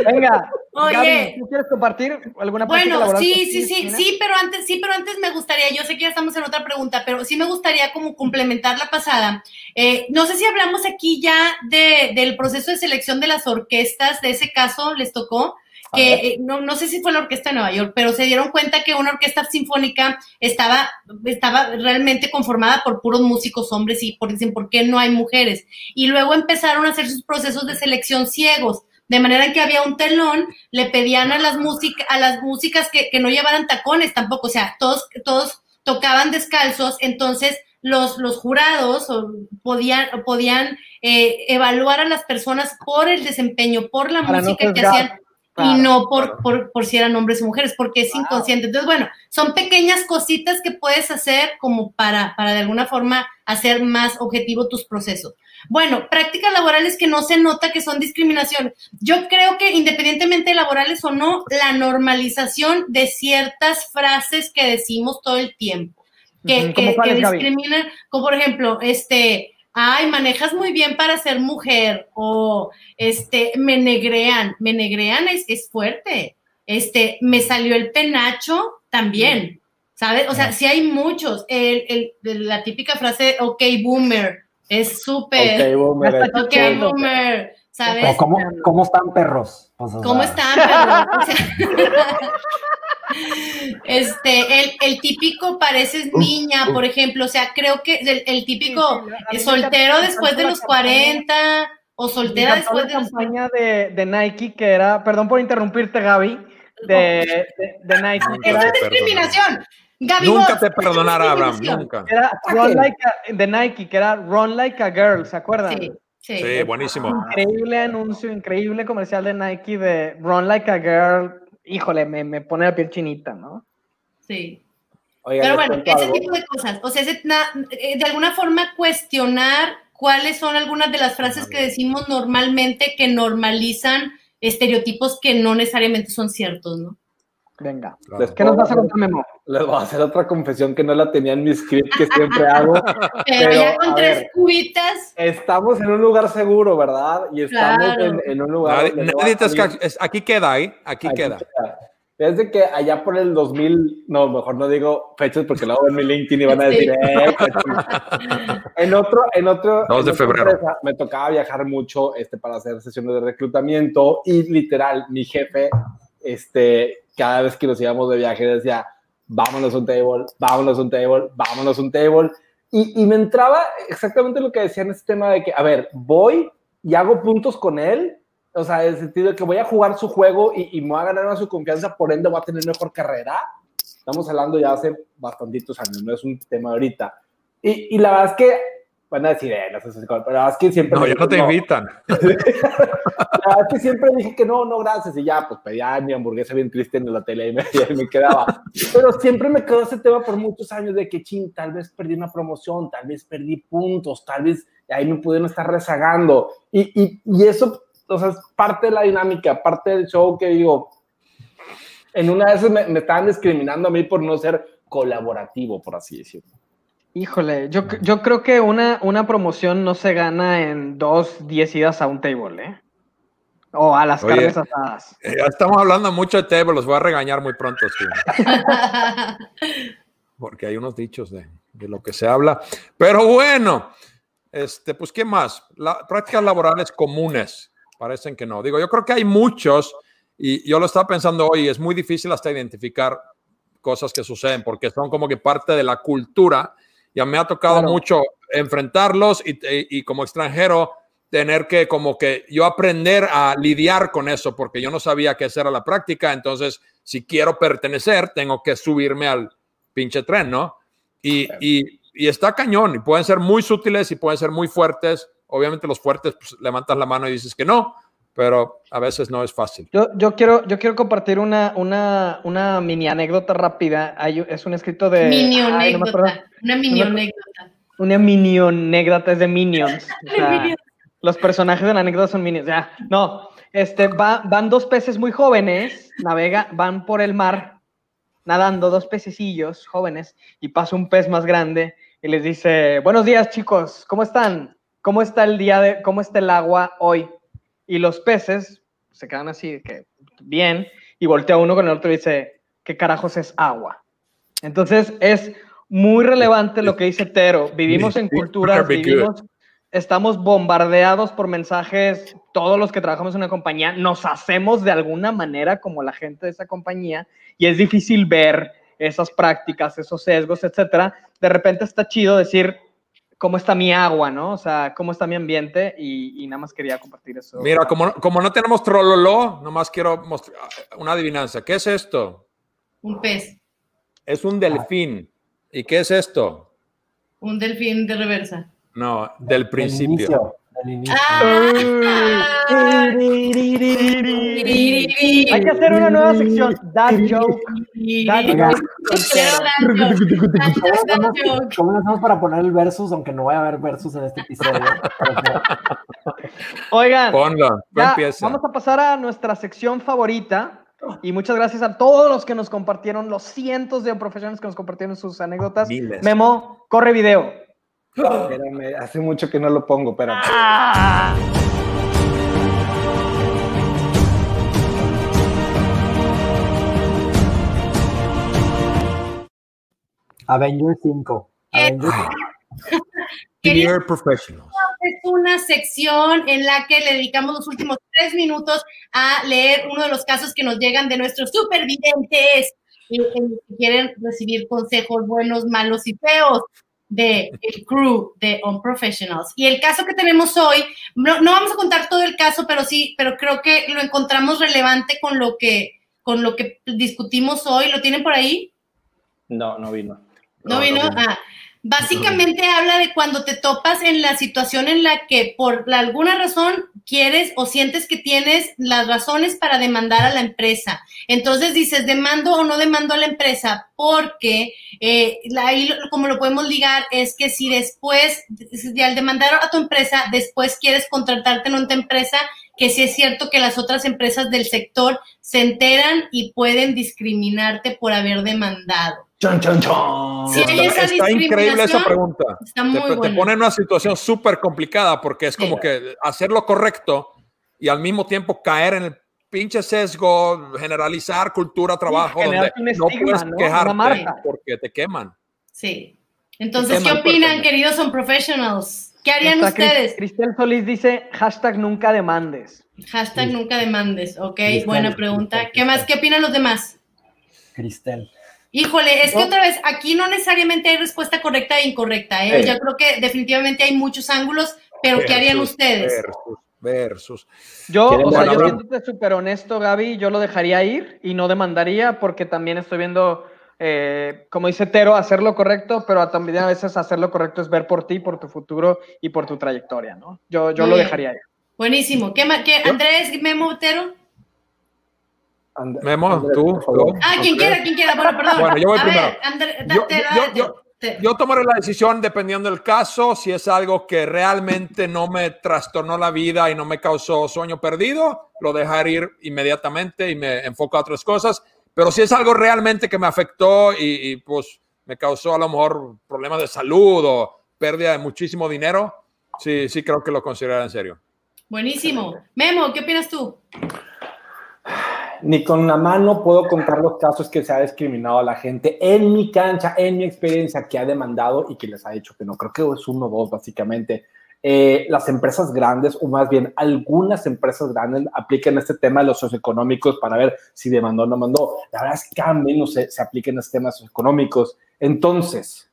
Venga, Oye. Gaby, ¿tú quieres compartir alguna Bueno, laboral sí, sí, sí, sí, pero antes, sí, pero antes me gustaría, yo sé que ya estamos en otra pregunta, pero sí me gustaría como complementar la pasada. Eh, no sé si hablamos aquí ya de, del proceso de selección de las orquestas, de ese caso les tocó, que eh, no, no sé si fue la orquesta de Nueva York, pero se dieron cuenta que una orquesta sinfónica estaba, estaba realmente conformada por puros músicos hombres y por, dicen, ¿por qué no hay mujeres? Y luego empezaron a hacer sus procesos de selección ciegos. De manera que había un telón, le pedían a las, música, a las músicas que, que no llevaran tacones tampoco, o sea, todos, todos tocaban descalzos, entonces los, los jurados podían, podían eh, evaluar a las personas por el desempeño, por la Para no música que hacían Claro, y no por, por, por si eran hombres o mujeres, porque es inconsciente. Entonces, bueno, son pequeñas cositas que puedes hacer como para, para de alguna forma hacer más objetivo tus procesos. Bueno, prácticas laborales que no se nota que son discriminación. Yo creo que independientemente de laborales o no, la normalización de ciertas frases que decimos todo el tiempo, que, Ujú, ¿cómo que, discriminan, como por ejemplo, este, ay, manejas muy bien para ser mujer, o este, me negrean, me negrean es, es fuerte, este, me salió el penacho también, ¿sabes? O sea, sí hay muchos, el, el, la típica frase, ok, boomer, es súper, Ok, boomer, Ya está ok, chiqueando. boomer, ¿sabes? ¿cómo, ¿Cómo están perros? Pues, o ¿Cómo sea, están, perro? O sea, este, el, el típico pareces niña, por ejemplo, o sea, creo que el, el típico Sí, sí, me soltero después de la los campaña. 40 o soltera después la de los campaña de, de Nike que era, perdón por interrumpirte, Gaby, de, de, de Nike. Era, es discriminación. Gaby nunca Boss, te perdonará, Abraham, nunca. era Run Like a- de Nike, que era Run Like a Girl, ¿se acuerdan? Sí, sí. Sí, buenísimo. Increíble anuncio, increíble comercial de Nike de Run Like a Girl. Híjole, me, me pone la piel chinita, ¿no? sí. Pero bueno, ese algo. tipo de cosas. O sea, ese na- eh, de alguna forma cuestionar cuáles son algunas de las frases que decimos normalmente que normalizan estereotipos que no necesariamente son ciertos, ¿no? Venga. Claro. ¿Qué nos vas a contar, Memo? Les voy a hacer otra confesión que no la tenía en mi script que siempre hago. Pero, Pero, ya con a tres ver. cubitas, Estamos en un lugar seguro, ¿verdad? Y estamos Claro. en, en un lugar. Nadie, nadie te a es- Aquí queda, ¿eh? Aquí Aquí queda. queda. Desde que allá por el 2000, no, mejor no digo fechas porque luego en mi LinkedIn iban a Sí. decir, eh, cochino. en otro, en otro, 2 en de febrero. empresa me tocaba viajar mucho este, para hacer sesiones de reclutamiento y literal, mi jefe, este, cada vez que nos íbamos de viaje decía, vámonos a un table, vámonos a un table, vámonos a un table. Y, y me entraba exactamente lo que decía en este tema de que, a ver, voy y hago puntos con él, o sea, en el sentido de que voy a jugar su juego y, y me voy a ganar más su confianza, por ende voy a tener mejor carrera. Estamos hablando ya hace bastantitos años, no es un tema ahorita. Y, y la verdad es que, van a decir, eh, no sé si- pero es que siempre... No, ya no te dijo, invitan. es que siempre dije que no, no, gracias, y ya, pues pedía mi hamburguesa bien triste en la tele y me, y me quedaba. Pero siempre me quedó ese tema por muchos años de que, ching, tal vez perdí una promoción, tal vez perdí puntos, tal vez ahí me pudieron estar rezagando. Y, y, y eso, o sea, es parte de la dinámica, parte del show que digo, en una de esas me, me estaban discriminando a mí por no ser colaborativo, por así decirlo. Híjole, yo, yo creo que una, una promoción no se gana en dos, diez idas a un table, ¿eh? O a las Oye. carnes asadas. Eh, Ya estamos hablando mucho de table, los voy a regañar muy pronto, sí, porque hay unos dichos de, de lo que se habla. Pero bueno, este, pues, ¿qué más? La, prácticas laborales comunes, parecen que no. Digo, yo creo que hay muchos, y yo lo estaba pensando hoy, es muy difícil hasta identificar cosas que suceden, porque son como que parte de la cultura. Ya me ha tocado Claro. mucho enfrentarlos y, y- y como extranjero tener que como que yo aprender a lidiar con eso, porque yo no sabía que esa era la práctica, entonces si quiero pertenecer, tengo que subirme al pinche tren, ¿no? Y, y- y está cañón, y pueden ser muy sutiles y pueden ser muy fuertes. Obviamente los fuertes, pues, levantas la mano y dices que no, pero a veces no es fácil. Yo, yo, quiero, yo quiero compartir una, una, una mini anécdota rápida. Hay- es un escrito de. Mini ay, no me acuerdo. anécdota. Una mini anécdota. Una mini anécdota es de Minions. O sea, Minions. los personajes de la anécdota son Minions. Ya, no. Este, va- van dos peces muy jóvenes, navega, van por el mar nadando, dos pececillos jóvenes, y pasa un pez más grande y les dice, buenos días chicos, ¿cómo están? ¿Cómo está el día de, cómo está el agua hoy? Y los peces se quedan así, que bien, y voltea uno con el otro y dice, ¿qué carajos es agua? Entonces es muy relevante lo que dice Tero. Vivimos en culturas, vivimos, estamos bombardeados por mensajes, todos los que trabajamos en una compañía, nos hacemos de alguna manera como la gente de esa compañía y es difícil ver esas prácticas, esos sesgos, etcétera. De repente está chido decir cómo está mi agua, ¿no? O sea, cómo está mi ambiente y, y nada más quería compartir eso. Mira, como, como no tenemos trololó, nomás quiero mostrar una adivinanza. ¿Qué es esto? Un pez, Es un delfín. ¿Y qué es esto? un delfín de reversa. No, del Del principio. Ah, Hay que hacer una nueva sección, That Joke. That joke. ¿Cómo lo hacemos para poner el versus, aunque no vaya a haber versus en este episodio? Oigan, Ponlo, ya, vamos a pasar a nuestra sección favorita. Y muchas gracias a todos los que nos compartieron, los cientos de profesionales que nos compartieron sus anécdotas. Miles. Memo, corre video. Espérame, hace mucho que no lo pongo, pero Avengers 5. Avengers Quería Dear professionals. es una sección en la que le dedicamos los últimos tres minutos a leer uno de los casos que nos llegan de nuestros supervidentes y, y que quieren recibir consejos buenos, malos y feos de el crew de On Professionals. Y el caso que tenemos hoy, no, no vamos a contar todo el caso, pero sí, pero creo que lo encontramos relevante con lo que con lo que discutimos hoy. ¿Lo tienen por ahí? no, no vino. ¿No, No, vino? no vino. Ah, básicamente habla de cuando te topas en la situación en la que por alguna razón quieres o sientes que tienes las razones para demandar a la empresa. Entonces dices, demando o no demando a la empresa, porque eh, ahí como lo podemos ligar es que si después, si al demandar a tu empresa, después quieres contratarte en otra empresa, que sí es cierto que las otras empresas del sector se enteran y pueden discriminarte por haber demandado. Chon, chon, chon. Sí, hay esa Está, increíble esa pregunta. Está Te, muy te pone en una situación súper complicada porque es Sí. como que hacer lo correcto y al mismo tiempo caer en el pinche sesgo, generalizar cultura, trabajo, donde no puedes quejarte porque te queman. Sí. Entonces, Qué ¿qué mal opinan, queridos son professionals? ¿Qué harían ustedes? Cristel Solís dice, hashtag nunca demandes. Hashtag nunca demandes, ¿ok? Buena pregunta. ¿Qué más? ¿Qué opinan los demás? Cristel. Híjole, es que otra vez, aquí no necesariamente hay respuesta correcta e incorrecta, ¿eh? Sí. Yo creo que definitivamente hay muchos ángulos, pero ¿qué harían ustedes? Versus, versus. Yo, ¿Quieren o sea, yo siéndote súper honesto, Gaby, yo lo dejaría ir y no demandaría porque también estoy viendo, eh, como dice Tero, hacer lo correcto, pero también a veces hacer lo correcto es ver por ti, por tu futuro y por tu trayectoria, ¿no? Yo, yo Muy lo dejaría ir. Buenísimo. ¿Qué más? ¿Qué? Andrés, Memo, Otero? And- Memo, Andrés, tú, tú. Ah, quien quiera, quien quiera. Bueno, perdón. Bueno, yo voy A primero. ver, Andrés, Yo- yo- yo- Yo tomaré la decisión dependiendo del caso, si es algo que realmente no me trastornó la vida y no me causó sueño perdido, lo dejaré ir inmediatamente y me enfoco a otras cosas. Pero si es algo realmente que me afectó y, y, pues me causó a lo mejor problemas de salud o pérdida de muchísimo dinero, sí, sí creo que lo consideraré en serio. Buenísimo. Memo, ¿qué opinas tú? Ni con la mano puedo contar los casos que se ha discriminado a la gente en mi cancha, en mi experiencia, que ha demandado y que les ha dicho que no. Creo que es uno o dos, básicamente. Eh, las empresas grandes, o más bien algunas empresas grandes, aplican este tema de los socioeconómicos para ver si demandó o no mandó. La verdad es que cada menos se, se aplican estos temas socioeconómicos. Entonces,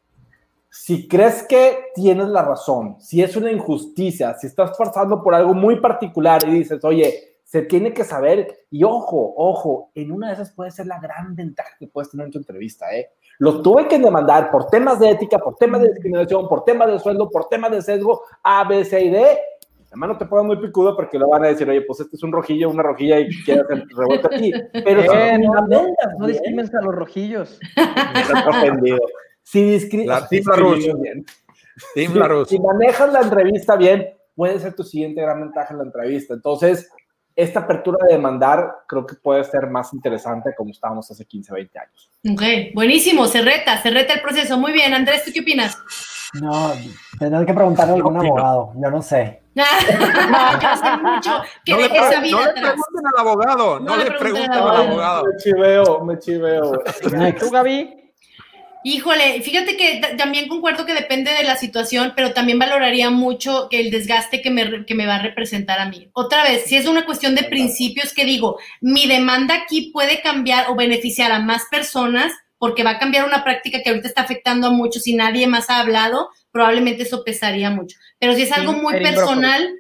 si crees que tienes la razón, si es una injusticia, si estás pasando por algo muy particular y dices, oye, se tiene que saber, y ojo, ojo, en una de esas puede ser la gran ventaja que puedes tener en tu entrevista, ¿eh? Lo tuve que demandar por temas de ética, por temas de discriminación, por temas de sueldo, por temas de sesgo, A, B, C y D. Además, no te pongas muy picudo porque lo van a decir, oye, pues este es un rojillo, una rojilla y quieres hacer revuelta aquí. Pero si Eh, no, fundamentas no discrimines a los rojillos. estás ofendido. Si, discriminas si- si manejas la entrevista bien, puede ser tu siguiente gran ventaja en la entrevista. Entonces, esta apertura de demandar creo que puede ser más interesante como estábamos hace 15, 20 años. Ok, buenísimo, se reta, se reta el proceso. Muy bien, Andrés, ¿tú qué opinas? No, tendrás que preguntarle a algún opino. abogado. Yo no sé. no, yo sé mucho que No le, esa pre- vida no le atrás. pregunten al abogado, no, No le le pregunten al abogado. Me chiveo, me chiveo. ¿Tú, Gaby? Híjole, fíjate que ta- también concuerdo que depende de la situación, pero también valoraría mucho que el desgaste que me, re- que me va a representar a mí. Otra vez, si es una cuestión de principios que digo, mi demanda aquí puede cambiar o beneficiar a más personas porque va a cambiar una práctica que ahorita está afectando a muchos y nadie más ha hablado, probablemente eso pesaría mucho. Pero si es algo muy personal,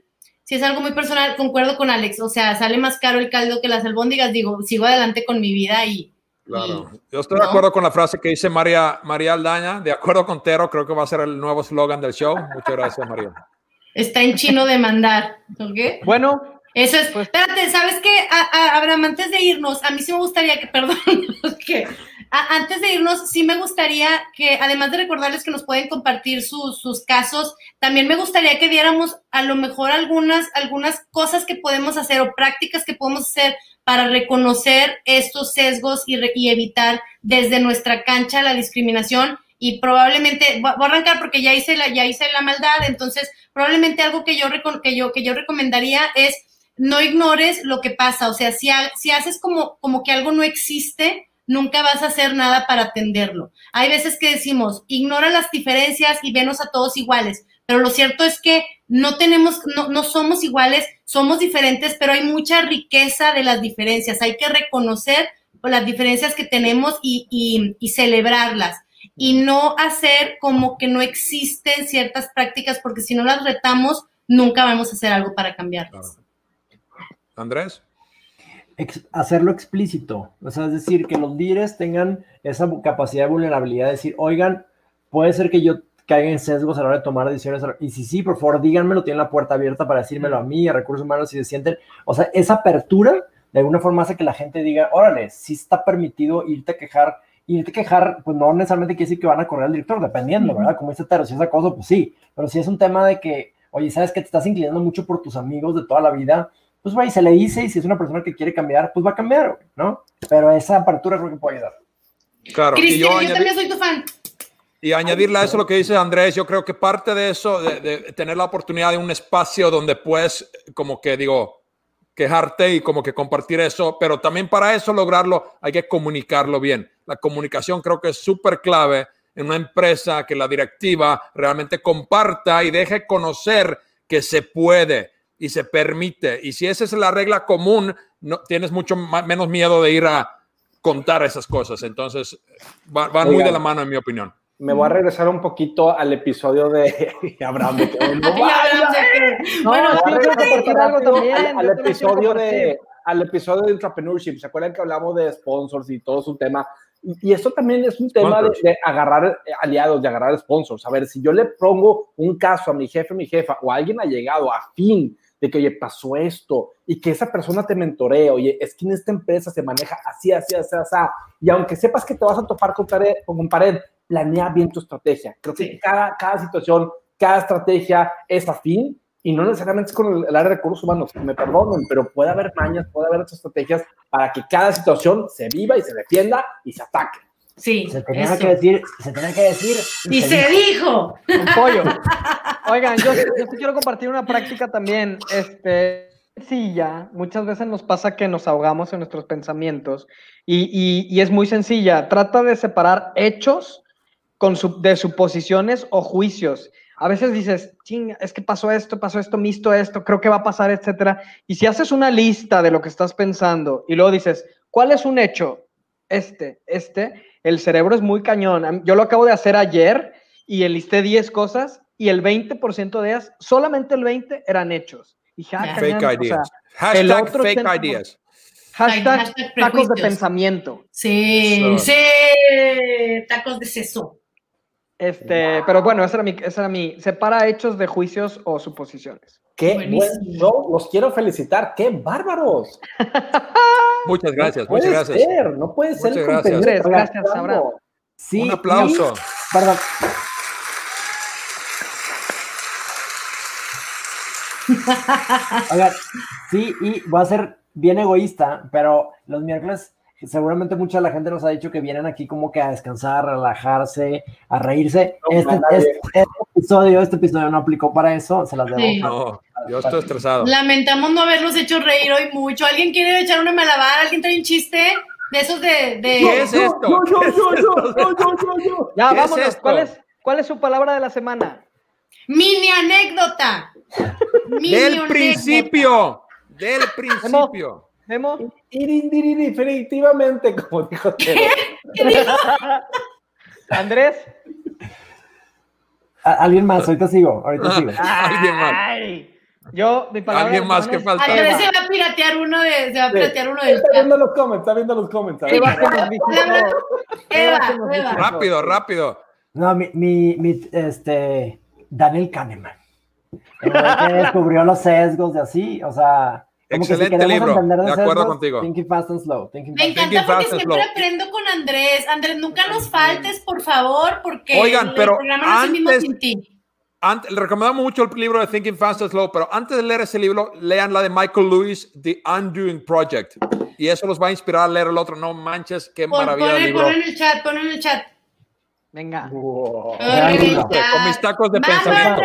si es algo muy personal, concuerdo con Alex, o sea, sale más caro el caldo que las albóndigas, digo, sigo adelante con mi vida y... Claro. y- Yo estoy de acuerdo con la frase que dice María, María Aldaña. De acuerdo con Tero, creo que va a ser el nuevo slogan del show. Muchas gracias, María. Está en chino demandar, ¿ok? Bueno, Eso es. Pues- Espérate, ¿sabes qué? A- a- Abraham, antes de irnos, a mí sí me gustaría que, perdón, que a- antes de irnos, sí me gustaría que, además de recordarles que nos pueden compartir sus, sus casos, también me gustaría que diéramos a lo mejor algunas, algunas cosas que podemos hacer o prácticas que podemos hacer para reconocer estos sesgos y, evitar desde nuestra cancha la discriminación. Y probablemente voy a arrancar porque ya hice la ya hice la maldad. Entonces probablemente algo que yo que yo que yo recomendaría es no ignores lo que pasa. O sea si, si haces como como que algo no existe nunca vas a hacer nada para atenderlo. Hay veces que decimos ignora las diferencias y venos a todos iguales pero lo cierto es que no tenemos, no, no somos iguales, somos diferentes, pero hay mucha riqueza de las diferencias. Hay que reconocer las diferencias que tenemos y, y- y celebrarlas. Y no hacer como que no existen ciertas prácticas, porque si no las retamos, nunca vamos a hacer algo para cambiarlas. Andrés. Ex- hacerlo explícito. O sea, es decir, que los líderes tengan esa capacidad de vulnerabilidad de decir, oigan, puede ser que yo caiga en sesgos a la hora de tomar decisiones. Y si sí, por favor, díganmelo, tienen la puerta abierta para decírmelo a mí, a recursos humanos, si se sienten. O sea, esa apertura de alguna forma hace que la gente diga, órale, sí está permitido irte a quejar. Irte a quejar, pues no necesariamente quiere decir que van a correr al director, dependiendo, ¿verdad? Como dice Tero, si es acoso, pues sí. Pero si es un tema de que, oye, sabes que te estás inclinando mucho por tus amigos de toda la vida, pues güey, se le dice y si es una persona que quiere cambiar, pues va a cambiar, ¿no? Pero esa apertura creo que puede ayudar. Claro. Y Cristian, yo yo, añadí- también soy tu fan. Y añadirle a eso lo que dice Andrés, yo creo que parte de eso, de, de tener la oportunidad de un espacio donde puedes, como que digo, quejarte y como que compartir eso, pero también para eso lograrlo hay que comunicarlo bien. La comunicación creo que es súper clave en una empresa que la directiva realmente comparta y deje conocer que se puede y se permite. Y si esa es la regla común, no, tienes mucho menos miedo de ir a contar esas cosas. Entonces, va- van muy de la mano, en mi opinión. Me voy a regresar un poquito al episodio de Abraham. de que, "No Ay, vaya". Abraham, de que- No, bueno, al, episodio de, al episodio de entrepreneurship. ¿Se acuerdan que hablamos de sponsors y todo es un tema? Y y eso también es un tema de, Sponsors. de agarrar eh, aliados, de agarrar sponsors. A ver, si yo le pongo un caso a mi jefe, mi jefa, o alguien ha llegado a fin de que, oye, pasó esto, y que esa persona te mentoree, oye, es que en esta empresa se maneja así, así, así, así, y aunque sepas que te vas a topar con pared, con pared planea bien tu estrategia. Creo que Sí. cada, cada situación, cada estrategia es afín, y no necesariamente es con el, el área de recursos humanos, me perdonen, pero puede haber mañas, puede haber otras estrategias para que cada situación se viva y se defienda y se ataque. Sí, Se tenía eso. que decir, se tenía que decir. Y se dijo. Un pollo. Oigan, yo, yo sí quiero compartir una práctica también. Este, sencilla. Muchas veces nos pasa que nos ahogamos en nuestros pensamientos y, y- y es muy sencilla. Trata de separar hechos con su- de suposiciones o juicios. A veces dices, "Chinga, es que pasó esto, pasó esto, visto esto, creo que va a pasar, etcétera. Y si haces una lista de lo que estás pensando y luego dices, ¿cuál es un hecho? Este, este, el cerebro es muy cañón. Yo lo acabo de hacer ayer y enlisté 10 cosas y el 20% de ellas, solamente el 20 eran hechos. Y. Fake cañón, o sea, ideas. el Hashtag otro fake 80%. ideas. hashtag, Hashtag tacos de pensamiento. Sí, sí, tacos de seso. Este, pero bueno, esa era mi, esa era mi, separa hechos de juicios o suposiciones. Qué Buenísimo. buen show. Los quiero felicitar. ¡Qué bárbaros! Muchas gracias, no puede muchas gracias. Ser, no puede ser Muchas gracias. que gracias, Abraham. Sí, Un aplauso. y- perdón. Oigan, sí, y voy a ser bien egoísta, pero los miércoles seguramente mucha de la gente nos ha dicho que vienen aquí como que a descansar, a relajarse, a reírse. No, este, este- este episodio, este episodio no aplicó para eso, se las debo. Sí. No, yo estoy estresado. Lamentamos no haberlos hecho reír hoy mucho. ¿Alguien quiere echar una malabar? ¿Alguien trae un chiste? De esos de... de... ¿Qué es esto? Yo, yo, ¿Qué es yo, yo, esto? yo, yo, yo, yo. Ya, ¿Qué es vámonos. esto? ¿Cuál, es, ¿Cuál es su palabra de la semana? Mini anécdota. Mini Del anécdota. principio. Del principio. Memo. Definitivamente, como dijo. Andrés. Alguien más, ahorita sigo, ahorita sigo. Alguien más. Yo, mi palabra. Alguien de más que falta. Andrés se va a piratear uno de... Se va a piratear uno del Está viendo los comments, está viendo los comments. Eva. Rápido, rápido. No, mi, mi, este, Daniel Kahneman. Que descubrió los sesgos de así, o sea, como Excelente que si libro, entender de acuerdo contigo. Thinking fast and slow. Thinking Me fast encanta Thinking porque siempre slow. aprendo con Andrés. Andrés, nunca nos faltes, por favor, porque Oigan, el pero programa no es el mismo antes- sin ti. Ante- le recomendamos mucho el libro de Thinking Fast and Slow, pero antes de leer ese libro, lean la de Michael Lewis, The Undoing Project. Y eso los va a inspirar a leer el otro. No manches, qué Pon, maravilla de ponle, libro. ponle en el chat, ponle en el chat. Venga. Wow. Con mis tacos de pensamiento.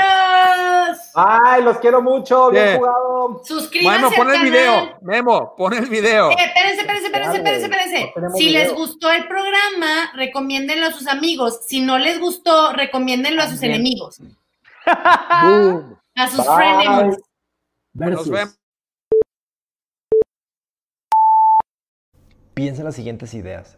Ay, los quiero mucho. Bien Bien. jugado. Suscríbanse Memo, pon el canal. video. Memo, pon el video. Eh, espérense, espérense, espérense, espérense, espérense. no Si video. les gustó el programa, recomiéndenlo a sus amigos. Si no les gustó, recomiéndenlo a sus enemigos. Boom. A sus frenemies. Nos vemos. Piensa en las siguientes ideas.